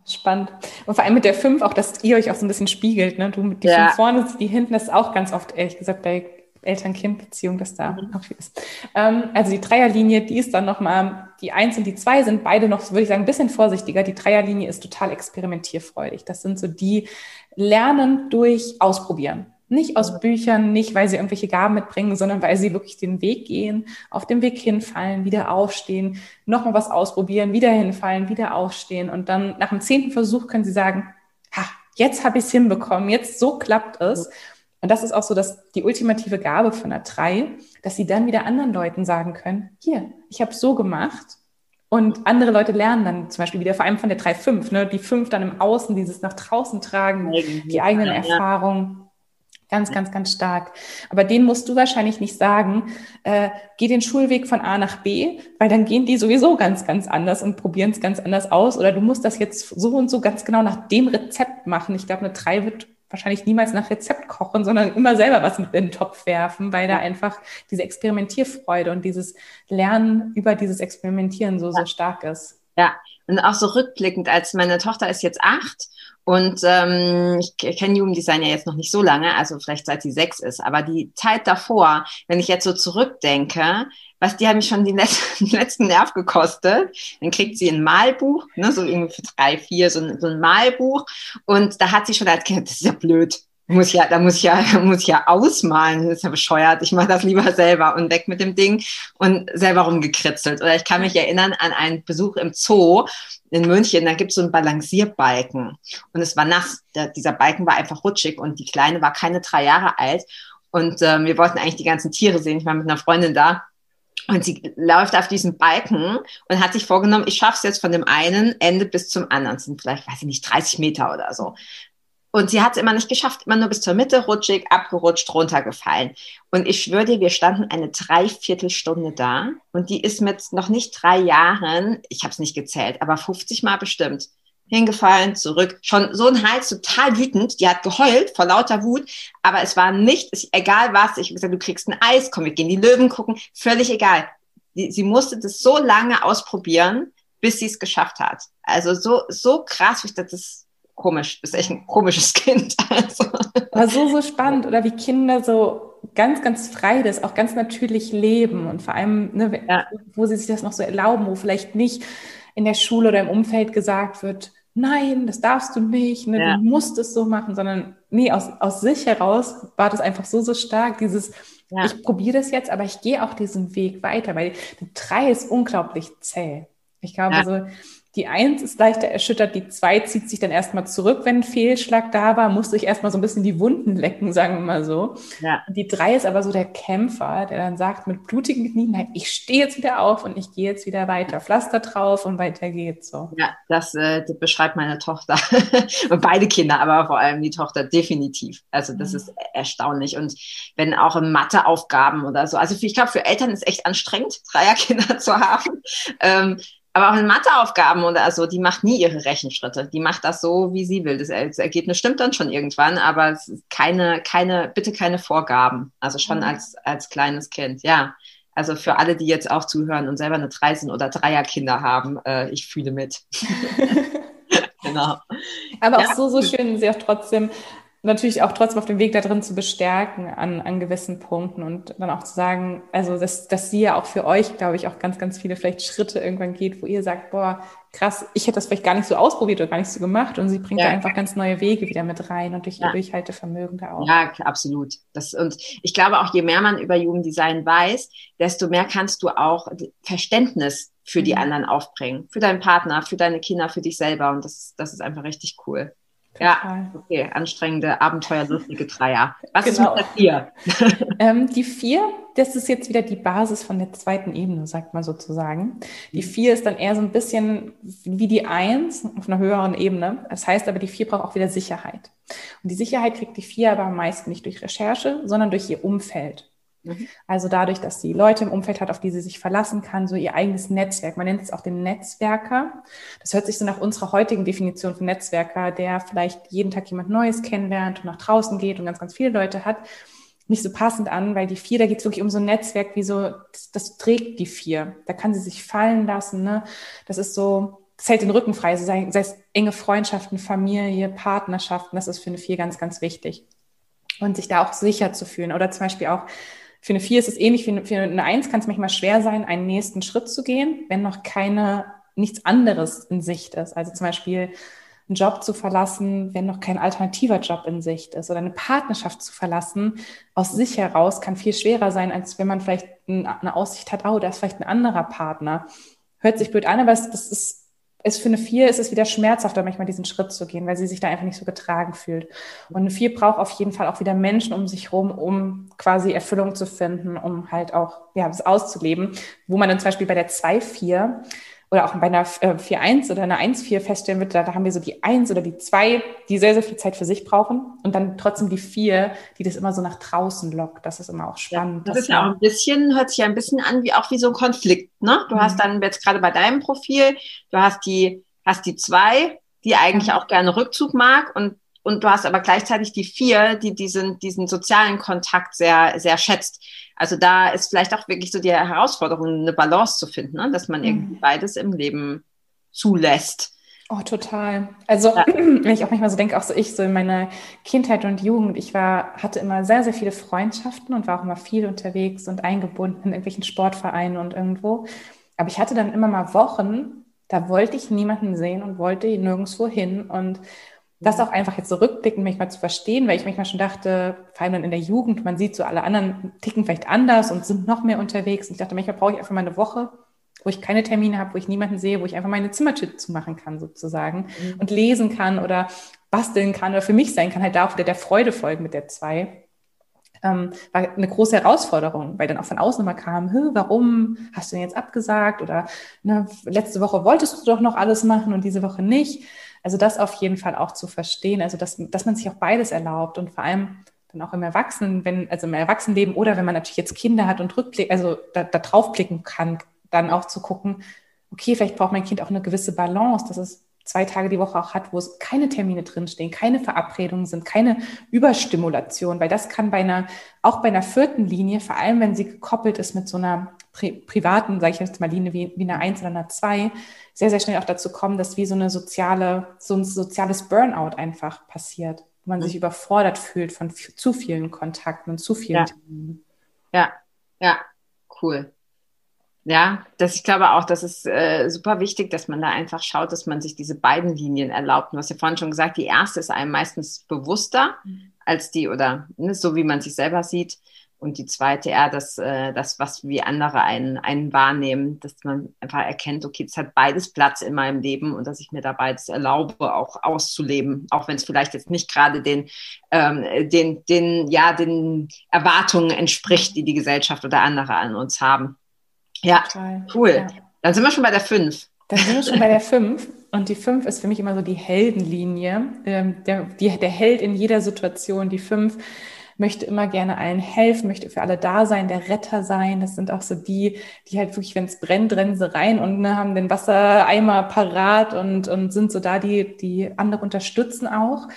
Spannend. Und vor allem mit der 5 auch, dass ihr euch auch so ein bisschen spiegelt. Ne? Du mit die ja. 5 vorne, die hinten, das ist auch ganz oft, ehrlich gesagt, bei Eltern-Kind-Beziehung, dass da mhm. auch viel ist. Ähm, also die Dreierlinie, die ist dann nochmal, die Eins und die Zwei sind beide noch, würde ich sagen, ein bisschen vorsichtiger. Die Dreierlinie ist total experimentierfreudig. Das sind so die Lernen durch Ausprobieren. Nicht aus Büchern, nicht weil sie irgendwelche Gaben mitbringen, sondern weil sie wirklich den Weg gehen, auf dem Weg hinfallen, wieder aufstehen, nochmal was ausprobieren, wieder hinfallen, wieder aufstehen. Und dann nach dem zehnten Versuch können sie sagen, ha, jetzt habe ich es hinbekommen, jetzt so klappt es. Und das ist auch so dass die ultimative Gabe von der drei, dass sie dann wieder anderen Leuten sagen können, hier, ich habe so gemacht. Und andere Leute lernen dann zum Beispiel wieder, vor allem von der 3-5, ne, die 5 dann im Außen, dieses nach draußen tragen, die eigenen Erfahrungen. Ganz, ganz, ganz stark. Aber den musst du wahrscheinlich nicht sagen, äh, geh den Schulweg von A nach B, weil dann gehen die sowieso ganz, ganz anders und probieren es ganz anders aus. Oder du musst das jetzt so und so ganz genau nach dem Rezept machen. Ich glaube, eine 3 wird wahrscheinlich niemals nach Rezept kochen, sondern immer selber was mit in den Topf werfen, weil da einfach diese Experimentierfreude und dieses Lernen über dieses Experimentieren so, so stark ist. Ja, und auch so rückblickend, als meine Tochter ist jetzt acht und ähm, ich kenne Jugenddesign ja jetzt noch nicht so lange, also vielleicht seit sie sechs ist, aber die Zeit davor, wenn ich jetzt so zurückdenke, was die haben mich schon den letzten, letzten Nerv gekostet. Dann kriegt sie ein Malbuch, ne, so irgendwie für drei, vier, so ein, so ein Malbuch. Und da hat sie schon als Kind, das ist ja blöd. Muss ja, da muss ich ja, muss ich ja ausmalen. Das ist ja bescheuert. Ich mache das lieber selber und weg mit dem Ding und selber rumgekritzelt. Oder ich kann mich erinnern an einen Besuch im Zoo in München. Da gibt es so einen Balancierbalken und es war nass. Der, dieser Balken war einfach rutschig und die Kleine war keine drei Jahre alt. Und ähm, wir wollten eigentlich die ganzen Tiere sehen. Ich war mit einer Freundin da. Und sie läuft auf diesem Balken und hat sich vorgenommen, ich schaffe es jetzt von dem einen Ende bis zum anderen. Das sind vielleicht, weiß ich nicht, 30 Meter oder so. Und sie hat es immer nicht geschafft, immer nur bis zur Mitte rutschig, abgerutscht, runtergefallen. Und ich schwöre dir, wir standen eine Dreiviertelstunde da und die ist mit noch nicht drei Jahren, ich habe es nicht gezählt, aber 50 Mal bestimmt, hingefallen, zurück. Schon so ein Hals, total wütend. Die hat geheult vor lauter Wut, aber es war nicht, egal was. Ich habe gesagt, du kriegst ein Eis, komm, wir gehen die Löwen gucken. Völlig egal. Sie, sie musste das so lange ausprobieren, bis sie es geschafft hat. Also so, so krass, ich dachte, das komisch, bist echt ein komisches Kind. Also. War so, so spannend. Oder wie Kinder so ganz, ganz frei das auch ganz natürlich leben und vor allem, ne, ja. wo sie sich das noch so erlauben, wo vielleicht nicht in der Schule oder im Umfeld gesagt wird, nein, das darfst du nicht, ne, ja. du musst es so machen, sondern nee, aus, aus sich heraus war das einfach so, so stark, dieses, ja. ich probiere das jetzt, aber ich gehe auch diesen Weg weiter, weil die drei ist unglaublich zäh. Ich glaube, so die Eins ist leichter erschüttert, die Zwei zieht sich dann erstmal zurück, wenn ein Fehlschlag da war, muss sich erstmal so ein bisschen die Wunden lecken, sagen wir mal so. Ja. Die Drei ist aber so der Kämpfer, der dann sagt mit blutigen Knien, nein, ich stehe jetzt wieder auf und ich gehe jetzt wieder weiter. Pflaster drauf und weiter geht's so. Ja, das, äh, das beschreibt meine Tochter. Beide Kinder, aber vor allem die Tochter definitiv. Also das mhm. ist erstaunlich. Und wenn auch in Matheaufgaben oder so, also ich glaube, für Eltern ist echt anstrengend, Dreierkinder zu haben. Ähm, aber auch in Matheaufgaben oder so, die macht nie ihre Rechenschritte. Die macht das so, wie sie will. Das Ergebnis stimmt dann schon irgendwann, aber es ist keine, keine, bitte keine Vorgaben. Also schon mhm. als, als kleines Kind, ja. Also für alle, die jetzt auch zuhören und selber eine Dreisen- oder Dreierkinder haben, äh, ich fühle mit. genau. Aber ja. auch so, so schön, sie auch trotzdem natürlich auch trotzdem auf dem Weg da drin zu bestärken an, an gewissen Punkten und dann auch zu sagen, also dass, dass sie ja auch für euch, glaube ich, auch ganz, ganz viele vielleicht Schritte irgendwann geht, wo ihr sagt, boah, krass, ich hätte das vielleicht gar nicht so ausprobiert oder gar nicht so gemacht und sie bringt ja. da einfach ganz neue Wege wieder mit rein und durch ihr ja. Durchhaltevermögen da auch. Ja, absolut. Das, und ich glaube auch, je mehr man über Jugenddesign weiß, desto mehr kannst du auch Verständnis für die mhm. anderen aufbringen, für deinen Partner, für deine Kinder, für dich selber und das, das ist einfach richtig cool. Ja, okay, anstrengende, abenteuerlustige Dreier. Was genau. ist mit der Vier? ähm, die Vier, das ist jetzt wieder die Basis von der zweiten Ebene, sagt man sozusagen. Die mhm. Vier ist dann eher so ein bisschen wie die Eins auf einer höheren Ebene. Das heißt aber, die Vier braucht auch wieder Sicherheit. Und die Sicherheit kriegt die Vier aber am meisten nicht durch Recherche, sondern durch ihr Umfeld. Mhm. Also dadurch, dass sie Leute im Umfeld hat, auf die sie sich verlassen kann, so ihr eigenes Netzwerk. Man nennt es auch den Netzwerker. Das hört sich so nach unserer heutigen Definition von Netzwerker, der vielleicht jeden Tag jemand Neues kennenlernt und nach draußen geht und ganz, ganz viele Leute hat, nicht so passend an, weil die vier, da geht es wirklich um so ein Netzwerk, wie so, das, das, trägt die vier. Da kann sie sich fallen lassen. Ne? Das ist so, das hält den Rücken frei, sei, sei es enge Freundschaften, Familie, Partnerschaften, das ist für eine vier ganz, ganz wichtig. Und sich da auch sicher zu fühlen. Oder zum Beispiel auch für eine 4 ist es ähnlich wie für eine 1, kann es manchmal schwer sein, einen nächsten Schritt zu gehen, wenn noch keine, nichts anderes in Sicht ist. Also zum Beispiel einen Job zu verlassen, wenn noch kein alternativer Job in Sicht ist oder eine Partnerschaft zu verlassen, aus sich heraus kann viel schwerer sein, als wenn man vielleicht eine Aussicht hat, oh, da ist vielleicht ein anderer Partner. Hört sich blöd an, aber das ist ist für eine Vier ist es wieder schmerzhafter, manchmal diesen Schritt zu gehen, weil sie sich da einfach nicht so getragen fühlt. Und eine Vier braucht auf jeden Fall auch wieder Menschen um sich rum, um quasi Erfüllung zu finden, um halt auch, ja, das auszuleben. Wo man dann zum Beispiel bei der Zwei, Vier oder auch bei einer äh, 4-1 oder einer 1-4 feststellen wird, da, da haben wir so die 1 oder die 2, die sehr, sehr viel Zeit für sich brauchen und dann trotzdem die 4, die das immer so nach draußen lockt. Das ist immer auch spannend. Ja, das ist ja auch ein bisschen, hört sich ja ein bisschen an wie auch wie so ein Konflikt. Ne? Du mhm. hast dann jetzt gerade bei deinem Profil, du hast die, hast die 2, die eigentlich mhm. auch gerne Rückzug mag und und du hast aber gleichzeitig die vier, die diesen, diesen sozialen Kontakt sehr, sehr schätzt. Also da ist vielleicht auch wirklich so die Herausforderung, eine Balance zu finden, ne? dass man mhm. irgendwie beides im Leben zulässt. Oh, total. Also, ja. wenn ich auch manchmal so denke, auch so ich, so in meiner Kindheit und Jugend, ich war, hatte immer sehr, sehr viele Freundschaften und war auch immer viel unterwegs und eingebunden in irgendwelchen Sportvereinen und irgendwo. Aber ich hatte dann immer mal Wochen, da wollte ich niemanden sehen und wollte nirgendwo hin und das auch einfach jetzt zurückblicken, so manchmal zu verstehen, weil ich manchmal schon dachte, vor allem dann in der Jugend, man sieht so alle anderen ticken vielleicht anders und sind noch mehr unterwegs. Und ich dachte, manchmal brauche ich einfach mal eine Woche, wo ich keine Termine habe, wo ich niemanden sehe, wo ich einfach meine Zimmertür zumachen kann sozusagen mhm. und lesen kann oder basteln kann oder für mich sein kann, halt da auch wieder der Freude folgen mit der zwei. Ähm, war eine große Herausforderung, weil dann auch von außen immer kam, warum hast du denn jetzt abgesagt oder ne, letzte Woche wolltest du doch noch alles machen und diese Woche nicht. Also das auf jeden Fall auch zu verstehen, also dass, dass man sich auch beides erlaubt und vor allem dann auch im Erwachsenen, wenn, also im Erwachsenenleben oder wenn man natürlich jetzt Kinder hat und Rückblick, also da, da draufblicken kann, dann auch zu gucken, okay, vielleicht braucht mein Kind auch eine gewisse Balance, dass es zwei Tage die Woche auch hat, wo es keine Termine drinstehen, keine Verabredungen sind, keine Überstimulation, weil das kann bei einer, auch bei einer vierten Linie, vor allem wenn sie gekoppelt ist mit so einer pri privaten, sage ich jetzt mal, Linie wie, wie einer 1 oder einer 2, sehr, sehr schnell auch dazu kommen, dass wie so eine soziale, so ein soziales Burnout einfach passiert, wo man mhm. sich überfordert fühlt von zu vielen Kontakten und zu vielen ja. Terminen. Ja, ja, cool. Ja, das, ich glaube auch, das ist äh, super wichtig, dass man da einfach schaut, dass man sich diese beiden Linien erlaubt. Und du hast ja vorhin schon gesagt, die erste ist einem meistens bewusster mhm. als die oder ne, so, wie man sich selber sieht. Und die zweite eher das, äh, das was wie andere einen, einen wahrnehmen, dass man einfach erkennt, okay, es hat beides Platz in meinem Leben und dass ich mir da beides erlaube, auch auszuleben, auch wenn es vielleicht jetzt nicht gerade den, ähm, den, den, ja, den Erwartungen entspricht, die die Gesellschaft oder andere an uns haben. Ja, Total. cool. Ja. Dann sind wir schon bei der 5. Dann sind wir schon bei der 5. Und die 5 ist für mich immer so die Heldenlinie, ähm, der, die, der Held in jeder Situation. Die 5 möchte immer gerne allen helfen, möchte für alle da sein, der Retter sein. Das sind auch so die, die halt wirklich, wenn es brennt, rennen sie rein und ne, haben den Wassereimer parat und, und sind so da, die, die andere unterstützen auch.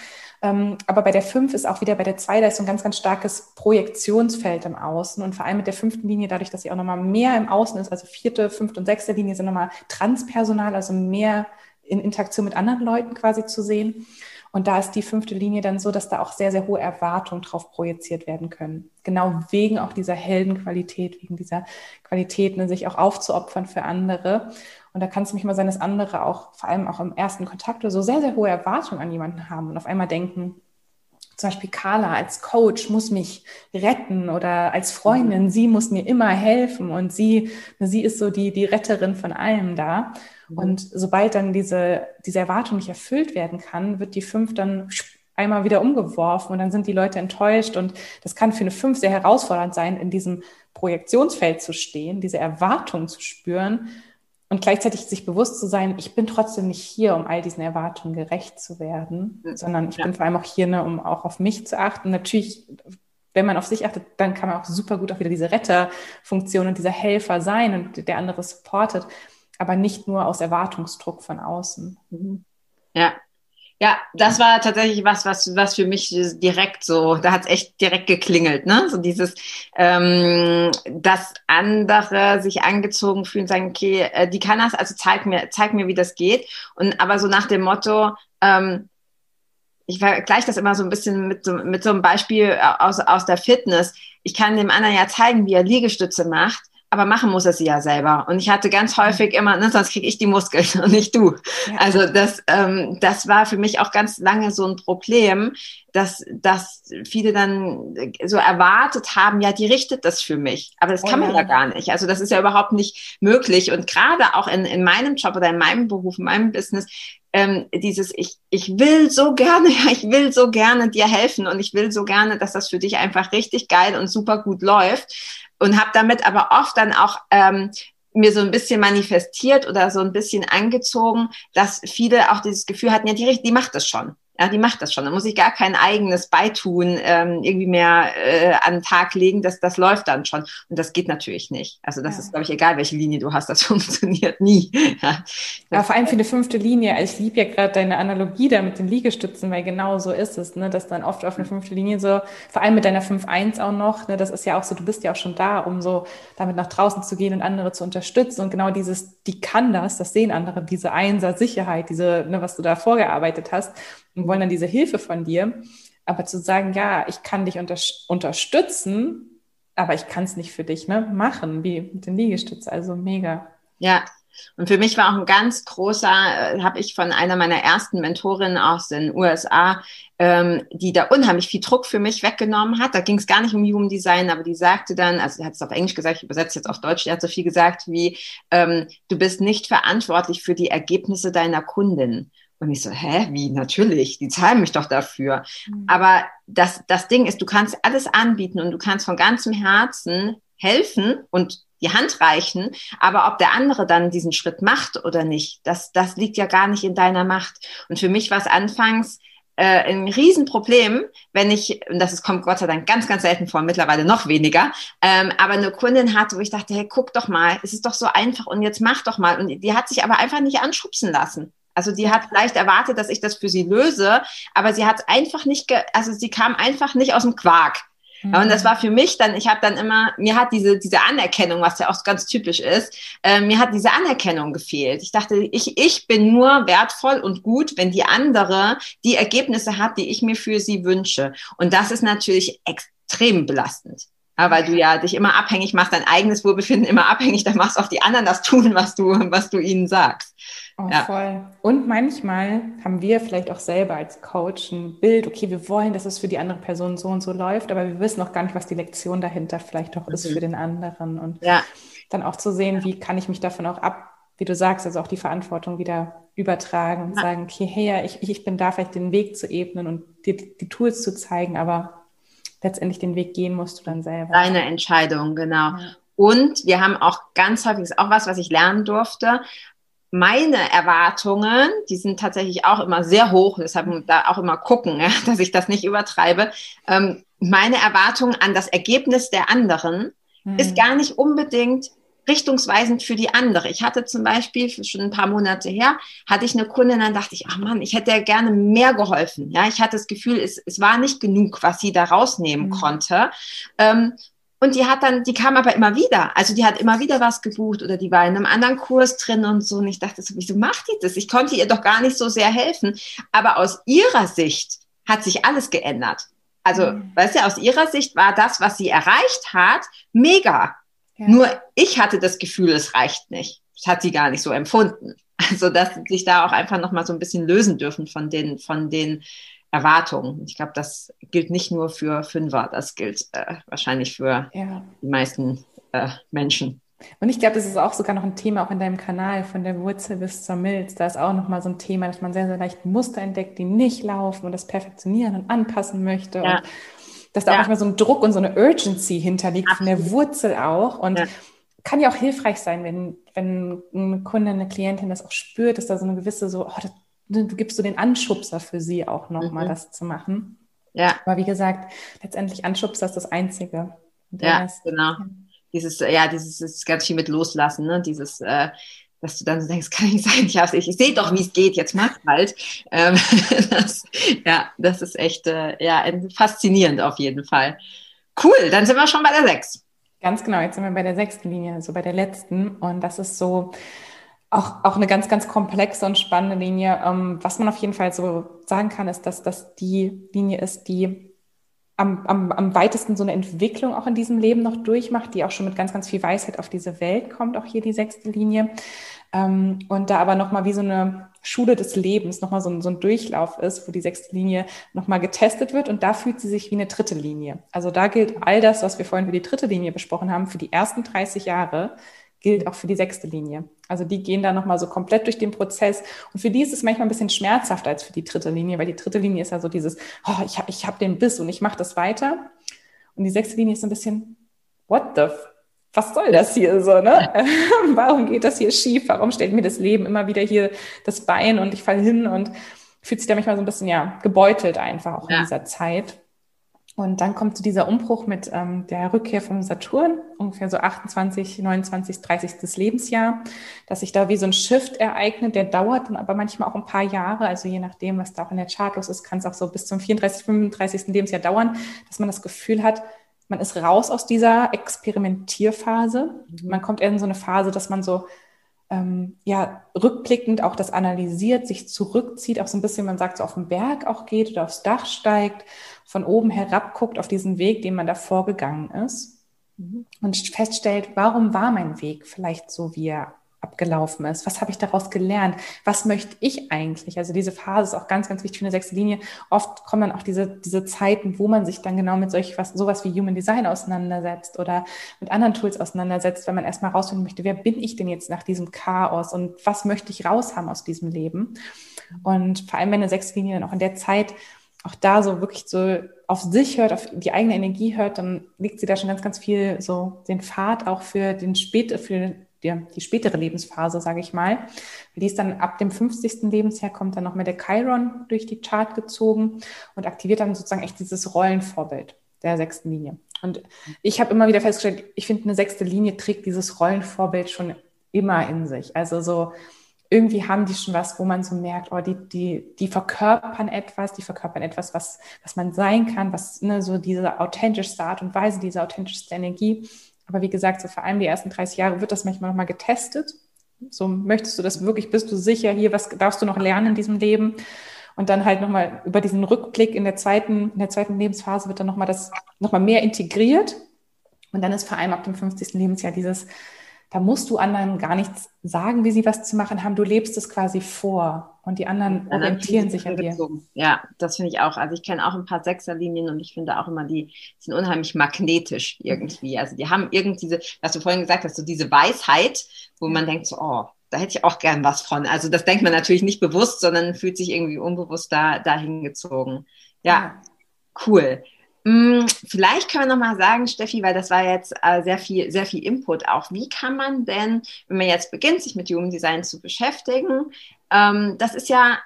Ähm, aber bei der 5 ist auch wieder bei der 2, da ist so ein ganz, ganz starkes Projektionsfeld im Außen. Und vor allem mit der fünften Linie, dadurch, dass sie auch nochmal mehr im Außen ist, also vierte, fünfte und sechste Linie sind nochmal transpersonal, also mehr in Interaktion mit anderen Leuten quasi zu sehen. Und da ist die fünfte Linie dann so, dass da auch sehr, sehr hohe Erwartungen drauf projiziert werden können. Genau wegen auch dieser Heldenqualität, wegen dieser Qualität, ne, sich auch aufzuopfern für andere. Und da kann es manchmal sein, dass andere auch, vor allem auch im ersten Kontakt oder so, sehr, sehr hohe Erwartungen an jemanden haben und auf einmal denken, zum Beispiel Carla als Coach muss mich retten oder als Freundin, mhm. sie muss mir immer helfen und sie, sie ist so die, die Retterin von allem da. Mhm. Und sobald dann diese, diese Erwartung nicht erfüllt werden kann, wird die fünf dann einmal wieder umgeworfen und dann sind die Leute enttäuscht und das kann für eine fünf sehr herausfordernd sein, in diesem Projektionsfeld zu stehen, diese Erwartung zu spüren und gleichzeitig sich bewusst zu sein, ich bin trotzdem nicht hier, um all diesen Erwartungen gerecht zu werden, mhm. sondern ich ja. bin vor allem auch hier, ne, um auch auf mich zu achten. Natürlich, wenn man auf sich achtet, dann kann man auch super gut auch wieder diese Retterfunktion und dieser Helfer sein und der andere supportet, aber nicht nur aus Erwartungsdruck von außen. Mhm. Ja, ja, das war tatsächlich was, was, was für mich direkt so, da hat's echt direkt geklingelt, ne? So dieses, ähm, dass andere sich angezogen fühlen, sagen, okay, äh, die kann das, also zeig mir, zeig mir, wie das geht. Und aber so nach dem Motto, ähm, ich vergleiche das immer so ein bisschen mit so, mit so einem Beispiel aus, aus der Fitness. Ich kann dem anderen ja zeigen, wie er Liegestütze macht aber machen muss er sie ja selber. Und ich hatte ganz häufig immer, ne, sonst kriege ich die Muskeln und nicht du. Ja. Also das, ähm, das war für mich auch ganz lange so ein Problem, dass, dass viele dann so erwartet haben, ja, die richtet das für mich. Aber das oh, kann man ja gar nicht. Also das ist ja überhaupt nicht möglich. Und gerade auch in, in meinem Job oder in meinem Beruf, in meinem Business, ähm, dieses ich, ich will so gerne, ja, ich will so gerne dir helfen und ich will so gerne, dass das für dich einfach richtig geil und super gut läuft und habe damit aber oft dann auch ähm, mir so ein bisschen manifestiert oder so ein bisschen angezogen, dass viele auch dieses Gefühl hatten, ja, die, die macht das schon. Ja, die macht das schon. Da muss ich gar kein eigenes Beitun ähm, irgendwie mehr äh, an den Tag legen. Das, das läuft dann schon. Und das geht natürlich nicht. Also das ja. ist, glaube ich, egal, welche Linie du hast. Das funktioniert nie. Ja, ja vor allem für eine fünfte Linie. Ich liebe ja gerade deine Analogie da mit den Liegestützen, weil genau so ist es, ne? dass dann oft auf eine fünfte Linie so, vor allem mit deiner 5-1 auch noch, ne? das ist ja auch so, du bist ja auch schon da, um so damit nach draußen zu gehen und andere zu unterstützen. Und genau dieses, die kann das, das sehen andere, diese Einser Sicherheit, diese, ne, was du da vorgearbeitet hast und wollen dann diese Hilfe von dir. Aber zu sagen, ja, ich kann dich unter unterstützen, aber ich kann es nicht für dich ne, machen, wie mit den Liegestützen. Also mega. Ja, und für mich war auch ein ganz großer, äh, habe ich von einer meiner ersten Mentorinnen aus den USA, ähm, die da unheimlich viel Druck für mich weggenommen hat. Da ging es gar nicht um Human Design, aber die sagte dann, also sie hat es auf Englisch gesagt, ich übersetze jetzt auf Deutsch, die hat so viel gesagt wie, ähm, du bist nicht verantwortlich für die Ergebnisse deiner Kundin. Und ich so, hä, wie? Natürlich, die zahlen mich doch dafür. Mhm. Aber das, das Ding ist, du kannst alles anbieten und du kannst von ganzem Herzen helfen und die Hand reichen. Aber ob der andere dann diesen Schritt macht oder nicht, das, das liegt ja gar nicht in deiner Macht. Und für mich war es anfangs äh, ein Riesenproblem, wenn ich, und das ist, kommt Gott sei Dank ganz, ganz selten vor, mittlerweile noch weniger, ähm, aber eine Kundin hatte, wo ich dachte, hey, guck doch mal, es ist doch so einfach und jetzt mach doch mal. Und die hat sich aber einfach nicht anschubsen lassen. Also die hat vielleicht erwartet, dass ich das für sie löse, aber sie hat einfach nicht, also sie kam einfach nicht aus dem Quark. Mhm. Und das war für mich dann, ich habe dann immer, mir hat diese, diese Anerkennung, was ja auch ganz typisch ist, äh, mir hat diese Anerkennung gefehlt. Ich dachte, ich, ich bin nur wertvoll und gut, wenn die andere die Ergebnisse hat, die ich mir für sie wünsche. Und das ist natürlich extrem belastend. Ja, weil du ja dich immer abhängig machst, dein eigenes Wohlbefinden immer abhängig, dann machst auch die anderen das tun, was du, was du ihnen sagst. Oh, ja. voll. Und manchmal haben wir vielleicht auch selber als Coach ein Bild, okay, wir wollen, dass es für die andere Person so und so läuft, aber wir wissen noch gar nicht, was die Lektion dahinter vielleicht auch mhm. ist für den anderen. Und ja. dann auch zu sehen, wie kann ich mich davon auch ab, wie du sagst, also auch die Verantwortung wieder übertragen und ja. sagen, okay, hey, ja, ich, ich bin da vielleicht den Weg zu ebnen und dir die Tools zu zeigen, aber letztendlich den Weg gehen musst du dann selber. Deine Entscheidung, genau. Und wir haben auch ganz häufig, ist auch was, was ich lernen durfte, meine Erwartungen, die sind tatsächlich auch immer sehr hoch, deshalb da auch immer gucken, ja, dass ich das nicht übertreibe. Ähm, meine Erwartungen an das Ergebnis der anderen mhm. ist gar nicht unbedingt richtungsweisend für die andere. Ich hatte zum Beispiel schon ein paar Monate her, hatte ich eine Kundin, dann dachte ich, ach Mann, ich hätte ja gerne mehr geholfen. Ja, ich hatte das Gefühl, es, es war nicht genug, was sie da rausnehmen mhm. konnte. Ähm, und die hat dann, die kam aber immer wieder. Also die hat immer wieder was gebucht oder die war in einem anderen Kurs drin und so. Und ich dachte so, wieso macht die das? Ich konnte ihr doch gar nicht so sehr helfen. Aber aus ihrer Sicht hat sich alles geändert. Also, mhm. weißt du, aus ihrer Sicht war das, was sie erreicht hat, mega. Ja. Nur ich hatte das Gefühl, es reicht nicht. Das hat sie gar nicht so empfunden. Also, dass sie sich da auch einfach nochmal so ein bisschen lösen dürfen von den, von den Erwartungen. Ich glaube, das gilt nicht nur für Fünfer, das gilt äh, wahrscheinlich für ja. die meisten äh, Menschen. Und ich glaube, das ist auch sogar noch ein Thema auch in deinem Kanal, von der Wurzel bis zur Milz. Da ist auch nochmal so ein Thema, dass man sehr, sehr leicht Muster entdeckt, die nicht laufen und das perfektionieren und anpassen möchte. Ja. Und dass da ja. auch manchmal so ein Druck und so eine Urgency hinterliegt, Absolut. von der Wurzel auch. Und ja. kann ja auch hilfreich sein, wenn, wenn ein Kunde, eine Klientin das auch spürt, dass da so eine gewisse so, oh, das du gibst so den Anschubser für sie auch nochmal, mhm. das zu machen. Ja. Aber wie gesagt, letztendlich Anschubser ist das Einzige. Ja, Rest, genau. Ja. Dieses, ja, dieses ist ganz viel mit Loslassen, ne? Dieses, äh, dass du dann so denkst, kann nicht sein, ich, ich, ich sehe doch, wie es geht, jetzt mach halt. Ähm, das, ja, das ist echt äh, ja, faszinierend auf jeden Fall. Cool, dann sind wir schon bei der sechs. Ganz genau, jetzt sind wir bei der sechsten Linie, also bei der letzten. Und das ist so, auch, auch eine ganz, ganz komplexe und spannende Linie. Ähm, was man auf jeden Fall so sagen kann, ist, dass das die Linie ist, die am, am, am weitesten so eine Entwicklung auch in diesem Leben noch durchmacht, die auch schon mit ganz, ganz viel Weisheit auf diese Welt kommt, auch hier die sechste Linie. Ähm, und da aber nochmal wie so eine Schule des Lebens, nochmal so ein, so ein Durchlauf ist, wo die sechste Linie nochmal getestet wird und da fühlt sie sich wie eine dritte Linie. Also da gilt all das, was wir vorhin für die dritte Linie besprochen haben, für die ersten 30 Jahre gilt auch für die sechste Linie. Also die gehen da nochmal so komplett durch den Prozess. Und für die ist es manchmal ein bisschen schmerzhafter als für die dritte Linie, weil die dritte Linie ist ja so dieses, oh, ich habe ich hab den Biss und ich mache das weiter. Und die sechste Linie ist so ein bisschen, what the, was soll das hier so, ne? Warum geht das hier schief? Warum stellt mir das Leben immer wieder hier das Bein und ich falle hin und fühlt sich da manchmal so ein bisschen, ja, gebeutelt einfach auch ja. in dieser Zeit. Und dann kommt so dieser Umbruch mit ähm, der Rückkehr vom Saturn, ungefähr so 28, 29, 30. Lebensjahr, dass sich da wie so ein Shift ereignet, der dauert dann aber manchmal auch ein paar Jahre, also je nachdem, was da auch in der Chart los ist, kann es auch so bis zum 34, 35. Lebensjahr dauern, dass man das Gefühl hat, man ist raus aus dieser Experimentierphase. Mhm. Man kommt eher in so eine Phase, dass man so ähm, ja, rückblickend auch das analysiert, sich zurückzieht, auch so ein bisschen, man sagt, so auf den Berg auch geht oder aufs Dach steigt, von oben herab guckt auf diesen Weg, den man da vorgegangen ist mhm. und feststellt, warum war mein Weg vielleicht so, wie er abgelaufen ist? Was habe ich daraus gelernt? Was möchte ich eigentlich? Also diese Phase ist auch ganz, ganz wichtig für eine sechste Linie. Oft kommen dann auch diese, diese Zeiten, wo man sich dann genau mit solch was, sowas wie Human Design auseinandersetzt oder mit anderen Tools auseinandersetzt, wenn man erstmal rausfinden möchte, wer bin ich denn jetzt nach diesem Chaos und was möchte ich raushaben aus diesem Leben? Und vor allem, wenn eine sechste Linie dann auch in der Zeit auch da so wirklich so auf sich hört, auf die eigene Energie hört, dann legt sie da schon ganz, ganz viel so den Pfad auch für den späte, für die, die spätere Lebensphase, sage ich mal. Die ist dann ab dem 50. Lebensjahr kommt dann noch mal der Chiron durch die Chart gezogen und aktiviert dann sozusagen echt dieses Rollenvorbild der sechsten Linie. Und ich habe immer wieder festgestellt, ich finde, eine sechste Linie trägt dieses Rollenvorbild schon immer in sich. Also so irgendwie haben die schon was, wo man so merkt, oh, die, die, die verkörpern etwas, die verkörpern etwas, was, was man sein kann, was ne, so diese authentischste Art und Weise, diese authentischste Energie. Aber wie gesagt, so vor allem die ersten 30 Jahre wird das manchmal nochmal getestet. So möchtest du das wirklich, bist du sicher hier, was darfst du noch lernen in diesem Leben? Und dann halt nochmal über diesen Rückblick in der zweiten, in der zweiten Lebensphase wird dann nochmal das nochmal mehr integriert. Und dann ist vor allem ab dem 50. Lebensjahr dieses, da musst du anderen gar nichts sagen, wie sie was zu machen haben. Du lebst es quasi vor und die anderen ja, orientieren sich an dir. Ja, das finde ich auch. Also ich kenne auch ein paar Sechserlinien und ich finde auch immer, die sind unheimlich magnetisch irgendwie. Also die haben irgendwie diese, was du vorhin gesagt hast, so diese Weisheit, wo man denkt so, oh, da hätte ich auch gern was von. Also das denkt man natürlich nicht bewusst, sondern fühlt sich irgendwie unbewusst da dahin gezogen. Ja, ja. cool. Hm, vielleicht können wir noch mal sagen, Steffi, weil das war jetzt äh, sehr viel, sehr viel Input auch. Wie kann man denn, wenn man jetzt beginnt, sich mit Human Design zu beschäftigen, ähm, das ist ja,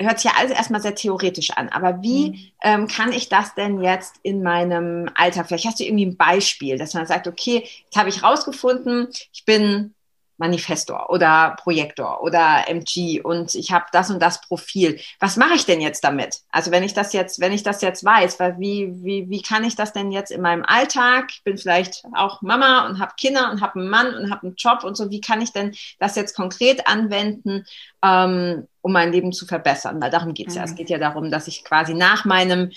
hört sich ja alles erstmal sehr theoretisch an, aber wie mhm. ähm, kann ich das denn jetzt in meinem Alltag? Vielleicht hast du irgendwie ein Beispiel, dass man sagt, okay, jetzt habe ich rausgefunden, ich bin Manifestor oder Projektor oder MG und ich habe das und das Profil. Was mache ich denn jetzt damit? Also wenn ich das jetzt, wenn ich das jetzt weiß, weil wie, wie, wie kann ich das denn jetzt in meinem Alltag? Ich bin vielleicht auch Mama und habe Kinder und habe einen Mann und habe einen Job und so. Wie kann ich denn das jetzt konkret anwenden, ähm, um mein Leben zu verbessern? Weil darum geht's mhm. ja. Es mhm. geht ja darum, dass ich quasi nach meinem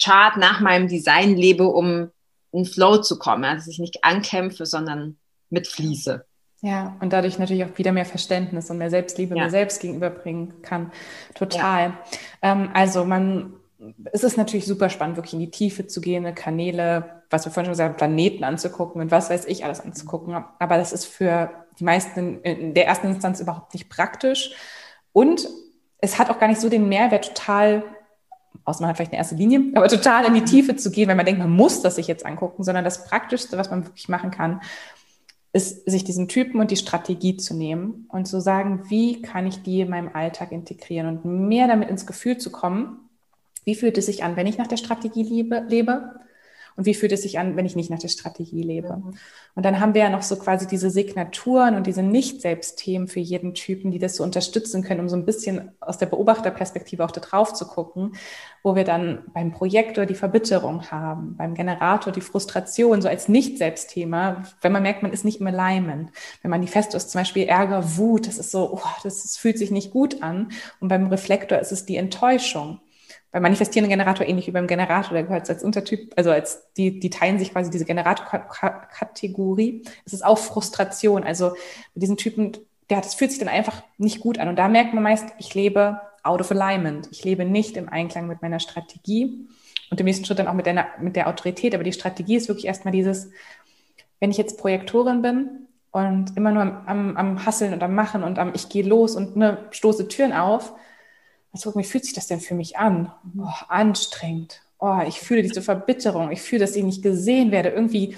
Chart, nach meinem Design lebe, um in Flow zu kommen. Also dass ich nicht ankämpfe, sondern mitfließe. Ja, und dadurch natürlich auch wieder mehr Verständnis und mehr Selbstliebe ja. mir selbst gegenüberbringen kann. Total. Ja. Ähm, also man, es ist natürlich super spannend, wirklich in die Tiefe zu gehen, Kanäle, was wir vorhin schon gesagt haben, Planeten anzugucken und was weiß ich alles anzugucken. Aber das ist für die meisten in der ersten Instanz überhaupt nicht praktisch. Und es hat auch gar nicht so den Mehrwert, total außer man hat vielleicht eine erste Linie, aber total in die Tiefe zu gehen, wenn man denkt, man muss das sich jetzt angucken, sondern das Praktischste, was man wirklich machen kann, ist, sich diesen Typen und die Strategie zu nehmen und zu sagen, wie kann ich die in meinem Alltag integrieren und mehr damit ins Gefühl zu kommen, wie fühlt es sich an, wenn ich nach der Strategie lebe, lebe und wie fühlt es sich an, wenn ich nicht nach der Strategie lebe. Mhm. Und dann haben wir ja noch so quasi diese Signaturen und diese Nicht-Selbst-Themen für jeden Typen, die das so unterstützen können, um so ein bisschen aus der Beobachterperspektive auch da drauf zu gucken, wo wir dann beim Projektor die Verbitterung haben, beim Generator die Frustration, so als Nicht-Selbst-Thema, wenn man merkt, man ist nicht im Alignment. Wenn man die Manifesto ist zum Beispiel Ärger, Wut, das ist so, oh, das, das fühlt sich nicht gut an. Und beim Reflektor ist es die Enttäuschung beim manifestierenden Generator ähnlich wie beim Generator, der gehört als Untertyp, also als die, die teilen sich quasi diese Generator-Kategorie. Es ist auch Frustration. Also mit diesen Typen, der das fühlt sich dann einfach nicht gut an. Und da merkt man meist, ich lebe out of alignment. Ich lebe nicht im Einklang mit meiner Strategie und im nächsten Schritt dann auch mit der, mit der Autorität. Aber die Strategie ist wirklich erstmal dieses, wenn ich jetzt Projektorin bin und immer nur am, am, am Hasseln und am Machen und am Ich gehe los und ne, stoße Türen auf, also, wie fühlt sich das denn für mich an? Oh, anstrengend. Oh, ich fühle diese Verbitterung. Ich fühle, dass ich nicht gesehen werde. Irgendwie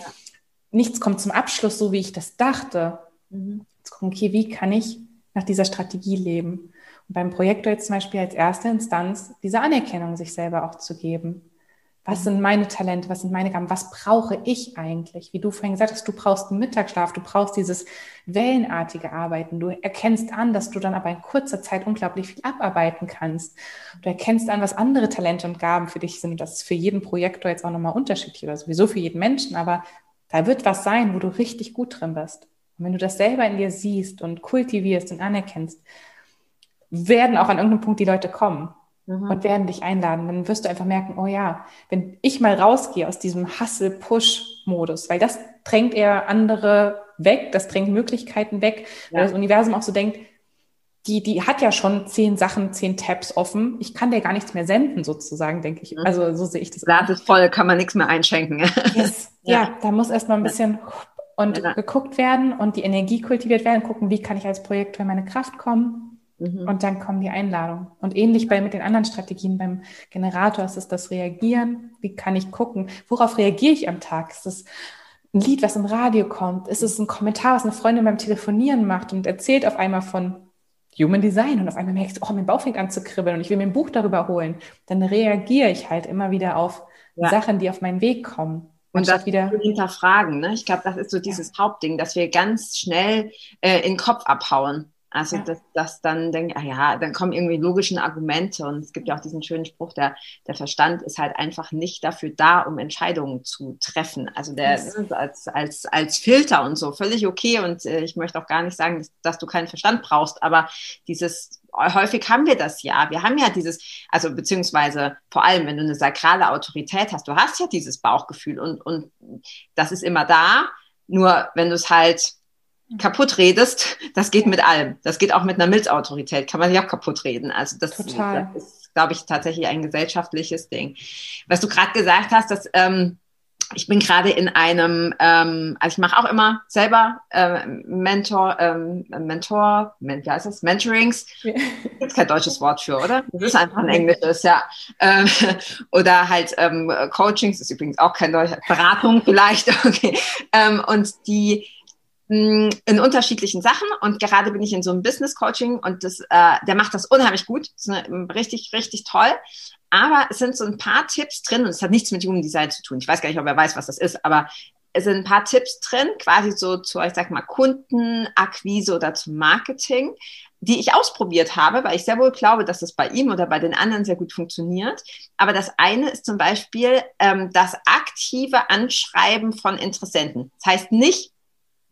nichts kommt zum Abschluss, so wie ich das dachte. Mhm. Jetzt gucken, okay, wie kann ich nach dieser Strategie leben? Und beim Projektor jetzt zum Beispiel als erste Instanz diese Anerkennung sich selber auch zu geben. Was sind meine Talente? Was sind meine Gaben? Was brauche ich eigentlich? Wie du vorhin gesagt hast, du brauchst einen Mittagsschlaf, du brauchst dieses wellenartige Arbeiten. Du erkennst an, dass du dann aber in kurzer Zeit unglaublich viel abarbeiten kannst. Du erkennst an, was andere Talente und Gaben für dich sind. Das ist für jeden Projektor jetzt auch nochmal unterschiedlich oder sowieso für jeden Menschen. Aber da wird was sein, wo du richtig gut drin bist. Und wenn du das selber in dir siehst und kultivierst und anerkennst, werden auch an irgendeinem Punkt die Leute kommen mhm. und werden dich einladen. Dann wirst du einfach merken, oh ja, wenn ich mal rausgehe aus diesem Hustle-Push-Modus, weil das drängt eher andere weg, das drängt Möglichkeiten weg, ja. weil das Universum auch so denkt, die, die hat ja schon zehn Sachen, zehn Tabs offen. Ich kann dir gar nichts mehr senden, sozusagen, denke ich. Mhm. Also so sehe ich das. Glas ist voll, kann man nichts mehr einschenken. Yes. ja. ja, da muss erstmal ein bisschen und ja. geguckt werden und die Energie kultiviert werden, gucken, wie kann ich als Projektor in meine Kraft kommen. Mhm. Und dann kommen die Einladungen. Und ähnlich bei mit den anderen Strategien beim Generator ist es das Reagieren. Wie kann ich gucken? Worauf reagiere ich am Tag? Ist es ein Lied, was im Radio kommt? Ist es ein Kommentar, was eine Freundin beim Telefonieren macht und erzählt auf einmal von Human Design und auf einmal merkst du, oh, mein Bauch fängt an zu kribbeln und ich will mir ein Buch darüber holen. Dann reagiere ich halt immer wieder auf ja. Sachen, die auf meinen Weg kommen. Und das wieder hinterfragen. Ne? Ich glaube, das ist so dieses ja. Hauptding, dass wir ganz schnell äh, in den Kopf abhauen Also, ja. dass, dass dann denke, ah ja, dann kommen irgendwie logische Argumente und es gibt ja auch diesen schönen Spruch, der, der Verstand ist halt einfach nicht dafür da, um Entscheidungen zu treffen. Also der ist als, als, als Filter und so völlig okay und äh, ich möchte auch gar nicht sagen, dass, dass du keinen Verstand brauchst, aber dieses häufig haben wir das ja. Wir haben ja dieses, also beziehungsweise vor allem, wenn du eine sakrale Autorität hast, du hast ja dieses Bauchgefühl und, und das ist immer da. Nur wenn du es halt kaputt redest, das geht mit allem. Das geht auch mit einer Milzautorität, kann man sich auch kaputt reden. Also das, das ist, glaube ich, tatsächlich ein gesellschaftliches Ding. Was du gerade gesagt hast, dass ähm, ich bin gerade in einem, ähm, also ich mache auch immer selber äh, Mentor, ähm, Mentor, wie heißt das? Mentorings. Ja. Gibt kein deutsches Wort für, oder? Das ist einfach ein englisches, ja. Ähm, oder halt ähm, Coachings, ist übrigens auch kein deutsches, Beratung vielleicht, okay. Ähm, und die in unterschiedlichen Sachen und gerade bin ich in so einem Business Coaching und das, äh, der macht das unheimlich gut, das ist eine, richtig, richtig toll. Aber es sind so ein paar Tipps drin und es hat nichts mit Human Design zu tun. Ich weiß gar nicht, ob er weiß, was das ist, aber es sind ein paar Tipps drin, quasi so zu, ich sag mal, Kundenakquise oder zum Marketing, die ich ausprobiert habe, weil ich sehr wohl glaube, dass das bei ihm oder bei den anderen sehr gut funktioniert. Aber das eine ist zum Beispiel ähm, das aktive Anschreiben von Interessenten. Das heißt nicht,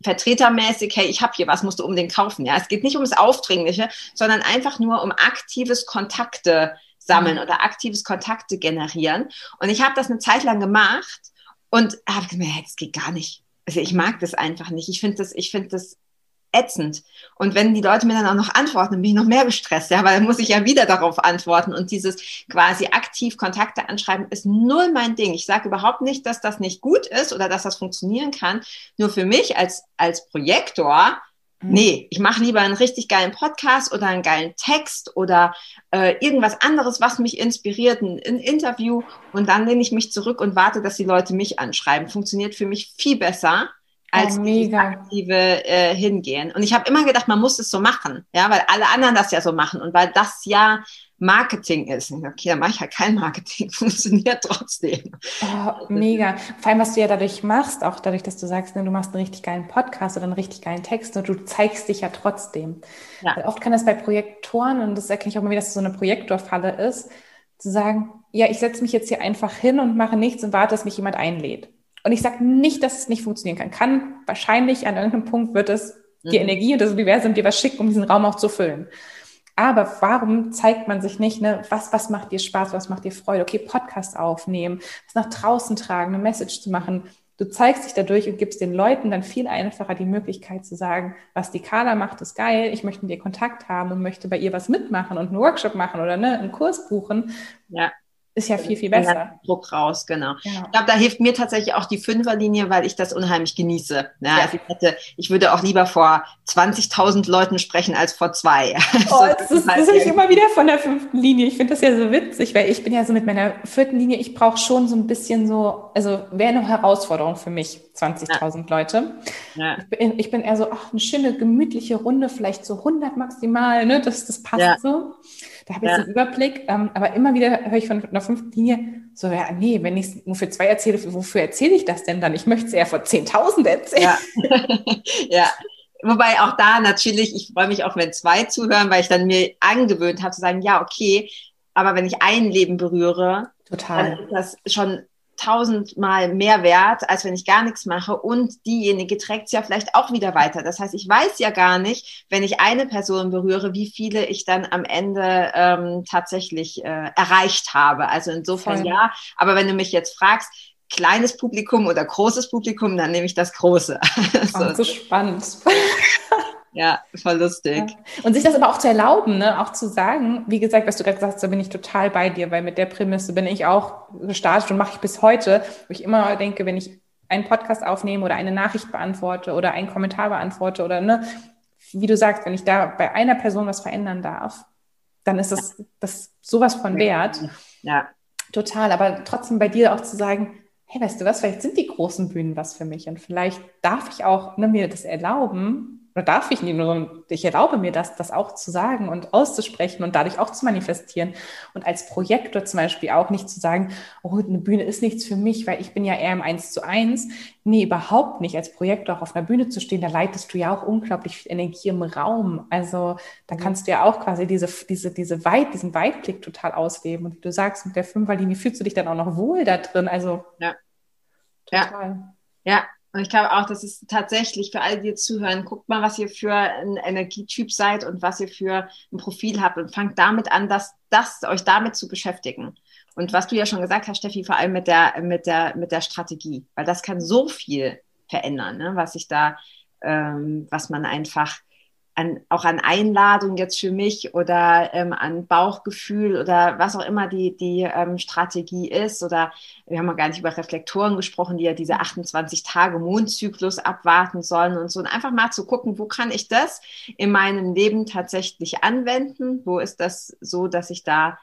vertretermäßig, hey, ich habe hier was, musst du unbedingt kaufen. Ja, es geht nicht ums Aufdringliche, sondern einfach nur um aktives Kontakte sammeln mhm. oder aktives Kontakte generieren. Und ich habe das eine Zeit lang gemacht und habe gemerkt, hey, das geht gar nicht. Also ich mag das einfach nicht. Ich finde das, ich finde das ätzend. Und wenn die Leute mir dann auch noch antworten, dann bin ich noch mehr gestresst, ja, weil dann muss ich ja wieder darauf antworten. Und dieses quasi aktiv Kontakte anschreiben ist null mein Ding. Ich sage überhaupt nicht, dass das nicht gut ist oder dass das funktionieren kann. Nur für mich als, als Projektor, mhm. nee, ich mache lieber einen richtig geilen Podcast oder einen geilen Text oder äh, irgendwas anderes, was mich inspiriert, ein, ein Interview. Und dann lehne ich mich zurück und warte, dass die Leute mich anschreiben. Funktioniert für mich viel besser als oh, mega. aktive äh, hingehen. Und ich habe immer gedacht, man muss es so machen, ja, weil alle anderen das ja so machen und weil das ja Marketing ist. Okay, dann mache ich halt kein Marketing, funktioniert trotzdem. Oh, mega. Vor allem, was du ja dadurch machst, auch dadurch, dass du sagst, ne, du machst einen richtig geilen Podcast oder einen richtig geilen Text und du zeigst dich ja trotzdem. Ja. Weil oft kann das bei Projektoren, und das erkenne ich auch immer wieder, dass es so eine Projektorfalle ist, zu sagen, ja, ich setze mich jetzt hier einfach hin und mache nichts und warte, dass mich jemand einlädt. Und ich sage nicht, dass es nicht funktionieren kann. Kann wahrscheinlich an irgendeinem Punkt wird es mhm. die Energie und das Universum dir was schicken, um diesen Raum auch zu füllen. Aber warum zeigt man sich nicht, ne, was, was macht dir Spaß, was macht dir Freude? Okay, Podcast aufnehmen, was nach draußen tragen, eine Message zu machen. Du zeigst dich dadurch und gibst den Leuten dann viel einfacher die Möglichkeit zu sagen, was die Carla macht, ist geil, ich möchte mit ihr Kontakt haben und möchte bei ihr was mitmachen und einen Workshop machen oder ne, einen Kurs buchen. Ja ist ja viel, viel besser. Druck raus, genau. Ja. Ich glaube, da hilft mir tatsächlich auch die Fünferlinie, weil ich das unheimlich genieße. Ja, ja. Also ich, hätte, ich würde auch lieber vor 20.000 Leuten sprechen als vor zwei. Oh, das, ist, das ist immer wieder von der fünften Linie. Ich finde das ja so witzig, weil ich bin ja so mit meiner vierten Linie, ich brauche schon so ein bisschen so, also wäre eine Herausforderung für mich, 20.000 ja. Leute. Ich, bin, ich bin eher so, ach, eine schöne, gemütliche Runde, vielleicht so 100 maximal, ne? das, das passt so. Da habe ich ja. einen Überblick. Ähm, aber immer wieder höre ich von einer fünften Linie so, ja, nee, wenn ich es nur für zwei erzähle, wofür erzähle ich das denn dann? Ich möchte es eher vor 10.000 erzählen. Ja. ja. Wobei auch da natürlich, ich freue mich auch, wenn zwei zuhören, weil ich dann mir angewöhnt habe zu sagen, ja, okay, aber wenn ich ein Leben berühre, Total. dann ist das schon tausendmal mehr wert, als wenn ich gar nichts mache. Und diejenige trägt es ja vielleicht auch wieder weiter. Das heißt, ich weiß ja gar nicht, wenn ich eine Person berühre, wie viele ich dann am Ende ähm, tatsächlich äh, erreicht habe. Also insofern Voll. ja. Aber wenn du mich jetzt fragst, kleines Publikum oder großes Publikum, dann nehme ich das große. so. so spannend. Ja, voll lustig. Ja. Und sich das aber auch zu erlauben, ne? auch zu sagen, wie gesagt, was du gerade gesagt hast, da bin ich total bei dir, weil mit der Prämisse bin ich auch gestartet und mache ich bis heute, wo ich immer denke, wenn ich einen Podcast aufnehme oder eine Nachricht beantworte oder einen Kommentar beantworte oder ne, wie du sagst, wenn ich da bei einer Person was verändern darf, dann ist das, das sowas von wert. Ja. Total. Aber trotzdem bei dir auch zu sagen, hey, weißt du was, vielleicht sind die großen Bühnen was für mich und vielleicht darf ich auch ne, mir das erlauben, oder darf ich nicht, nur ich erlaube mir das, das auch zu sagen und auszusprechen und dadurch auch zu manifestieren. Und als Projektor zum Beispiel auch nicht zu sagen, oh, eine Bühne ist nichts für mich, weil ich bin ja eher im Eins zu eins. Nee, überhaupt nicht. Als Projektor auch auf einer Bühne zu stehen, da leitest du ja auch unglaublich viel Energie im Raum. Also da kannst du ja auch quasi diese, diese, diese Weit, diesen Weitblick total ausleben. Und wie du sagst, mit der Fünferlinie fühlst du dich dann auch noch wohl da drin. Also ja. Total. Ja. ja. Und ich glaube auch, das ist tatsächlich für alle, die jetzt zuhören, guckt mal, was ihr für ein Energietyp seid und was ihr für ein Profil habt und fangt damit an, das, das euch damit zu beschäftigen. Und was du ja schon gesagt hast, Steffi, vor allem mit der, mit der, mit der Strategie, weil das kann so viel verändern, ne? was sich da, ähm, was man einfach an, auch an Einladung jetzt für mich oder ähm, an Bauchgefühl oder was auch immer die, die ähm, Strategie ist. Oder wir haben ja gar nicht über Reflektoren gesprochen, die ja diese 28 Tage Mondzyklus abwarten sollen und so. Und einfach mal zu gucken, wo kann ich das in meinem Leben tatsächlich anwenden? Wo ist das so, dass ich da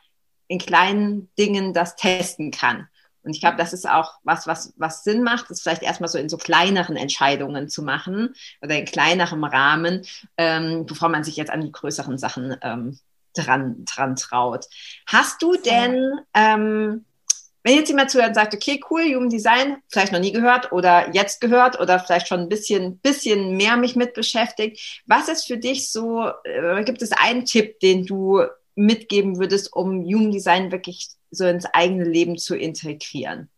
in kleinen Dingen das testen kann? Und ich glaube, das ist auch was, was, was Sinn macht, ist vielleicht erstmal so in so kleineren Entscheidungen zu machen oder in kleinerem Rahmen, ähm, bevor man sich jetzt an die größeren Sachen ähm, dran, dran traut. Hast du denn, ähm, wenn jetzt jemand zuhört und sagt, okay, cool, Human Design, vielleicht noch nie gehört oder jetzt gehört oder vielleicht schon ein bisschen, bisschen mehr mich mit beschäftigt, was ist für dich so, äh, gibt es einen Tipp, den du mitgeben würdest, um Human Design wirklich so ins eigene Leben zu integrieren?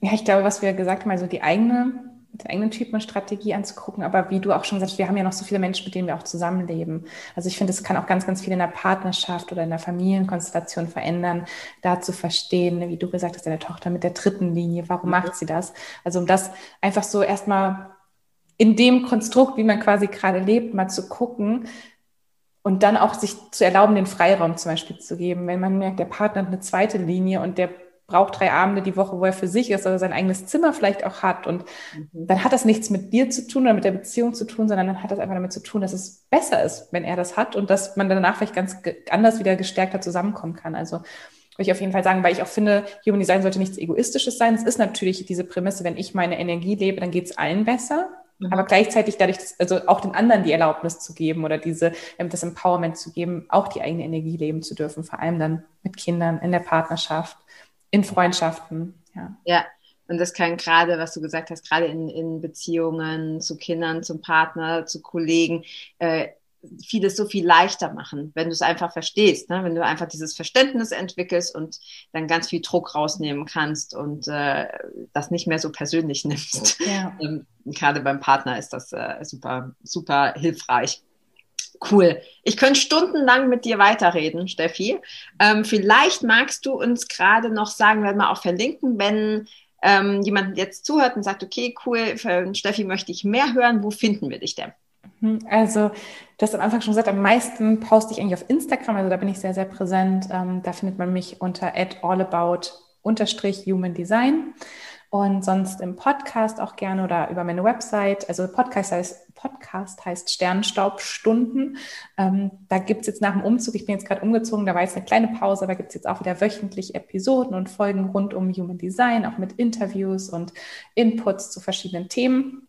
Ja, ich glaube, was wir gesagt haben, also die eigene, den eigenen Typen Strategie anzugucken, aber wie du auch schon sagst, wir haben ja noch so viele Menschen, mit denen wir auch zusammenleben. Also ich finde, es kann auch ganz, ganz viel in der Partnerschaft oder in der Familienkonstellation verändern, da zu verstehen, wie du gesagt hast, deine Tochter mit der dritten Linie, warum mhm. macht sie das? Also um das einfach so erstmal in dem Konstrukt, wie man quasi gerade lebt, mal zu gucken, und dann auch sich zu erlauben, den Freiraum zum Beispiel zu geben. Wenn man merkt, der Partner hat eine zweite Linie und der braucht drei Abende die Woche, wo er für sich ist oder sein eigenes Zimmer vielleicht auch hat. Und mhm. dann hat das nichts mit dir zu tun oder mit der Beziehung zu tun, sondern dann hat das einfach damit zu tun, dass es besser ist, wenn er das hat und dass man danach vielleicht ganz anders wieder gestärkter zusammenkommen kann. Also würde ich auf jeden Fall sagen, weil ich auch finde, Human Design sollte nichts Egoistisches sein. Es ist natürlich diese Prämisse, wenn ich meine Energie lebe, dann geht es allen besser. Mhm. Aber gleichzeitig dadurch, dass, also auch den anderen die Erlaubnis zu geben oder diese, ähm, das Empowerment zu geben, auch die eigene Energie leben zu dürfen, vor allem dann mit Kindern, in der Partnerschaft, in Freundschaften. Ja. ja. Und das kann gerade, was du gesagt hast, gerade in, in Beziehungen zu Kindern, zum Partner, zu Kollegen, äh, vieles so viel leichter machen, wenn du es einfach verstehst, ne? wenn du einfach dieses Verständnis entwickelst und dann ganz viel Druck rausnehmen kannst und äh, das nicht mehr so persönlich nimmst. Ja. Ähm, gerade beim Partner ist das äh, super, super hilfreich. Cool. Ich könnte stundenlang mit dir weiterreden, Steffi. Ähm, vielleicht magst du uns gerade noch sagen, werden wir auch verlinken, wenn ähm, jemand jetzt zuhört und sagt, okay, cool, für Steffi möchte ich mehr hören, wo finden wir dich denn? Mhm. Also, du hast am Anfang schon gesagt, am meisten poste ich eigentlich auf Instagram, also da bin ich sehr, sehr präsent. Ähm, da findet man mich unter allabout-human-design und sonst im Podcast auch gerne oder über meine Website. Also Podcast heißt, Podcast heißt Sternstaubstunden. Ähm, da gibt es jetzt nach dem Umzug, ich bin jetzt gerade umgezogen, da war jetzt eine kleine Pause, aber gibt es jetzt auch wieder wöchentlich Episoden und Folgen rund um Human Design, auch mit Interviews und Inputs zu verschiedenen Themen.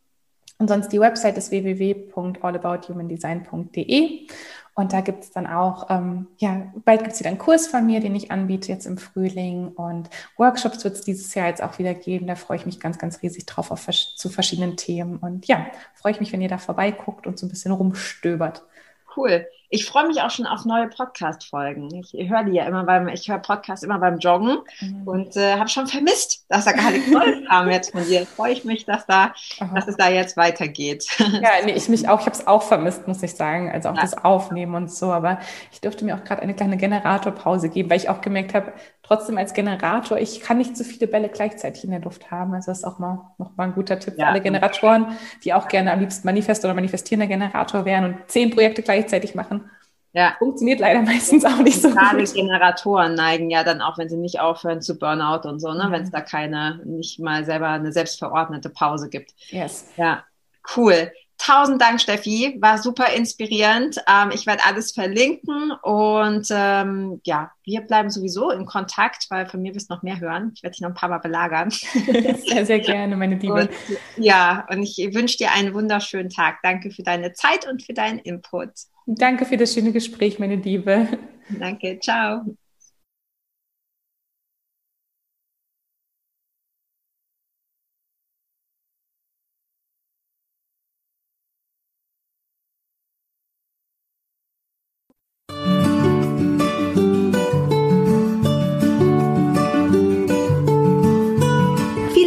Und sonst die Website ist www.allabouthumandesign.de. Und da gibt es dann auch, ähm, ja, bald gibt es wieder einen Kurs von mir, den ich anbiete jetzt im Frühling. Und Workshops wird es dieses Jahr jetzt auch wieder geben. Da freue ich mich ganz, ganz riesig drauf auf, zu verschiedenen Themen. Und ja, freue ich mich, wenn ihr da vorbeiguckt und so ein bisschen rumstöbert. Cool. Ich freue mich auch schon auf neue Podcast-Folgen. Ich höre die ja immer beim, ich höre Podcasts immer beim Joggen mhm. und äh, habe schon vermisst, dass da gar nichts Neues kam jetzt von dir. Freue ich mich, dass da, Aha. dass es da jetzt weitergeht. Ja, nee, ich mich auch, ich habe es auch vermisst, muss ich sagen. Also auch ja. das Aufnehmen und so. Aber ich durfte mir auch gerade eine kleine Generatorpause geben, weil ich auch gemerkt habe, trotzdem als Generator, ich kann nicht so viele Bälle gleichzeitig in der Luft haben. Also das ist auch mal noch mal ein guter Tipp ja. für alle Generatoren, die auch gerne am liebsten Manifest oder manifestierender Generator wären und zehn Projekte gleichzeitig machen. Ja. Funktioniert leider meistens auch nicht so Gerade gut. Generatoren neigen ja dann auch, wenn sie nicht aufhören zu Burnout und so, ne? Mhm. wenn es da keine, nicht mal selber eine selbstverordnete Pause gibt. Yes. Ja, cool. Tausend Dank, Steffi. War super inspirierend. Ähm, ich werde alles verlinken und ähm, ja, wir bleiben sowieso in Kontakt, weil von mir wirst du noch mehr hören. Ich werde dich noch ein paar Mal belagern. Sehr, sehr gerne, meine Liebe. Und, ja, und ich wünsche dir einen wunderschönen Tag. Danke für deine Zeit und für deinen Input. Danke für das schöne Gespräch, meine Liebe. Danke, ciao.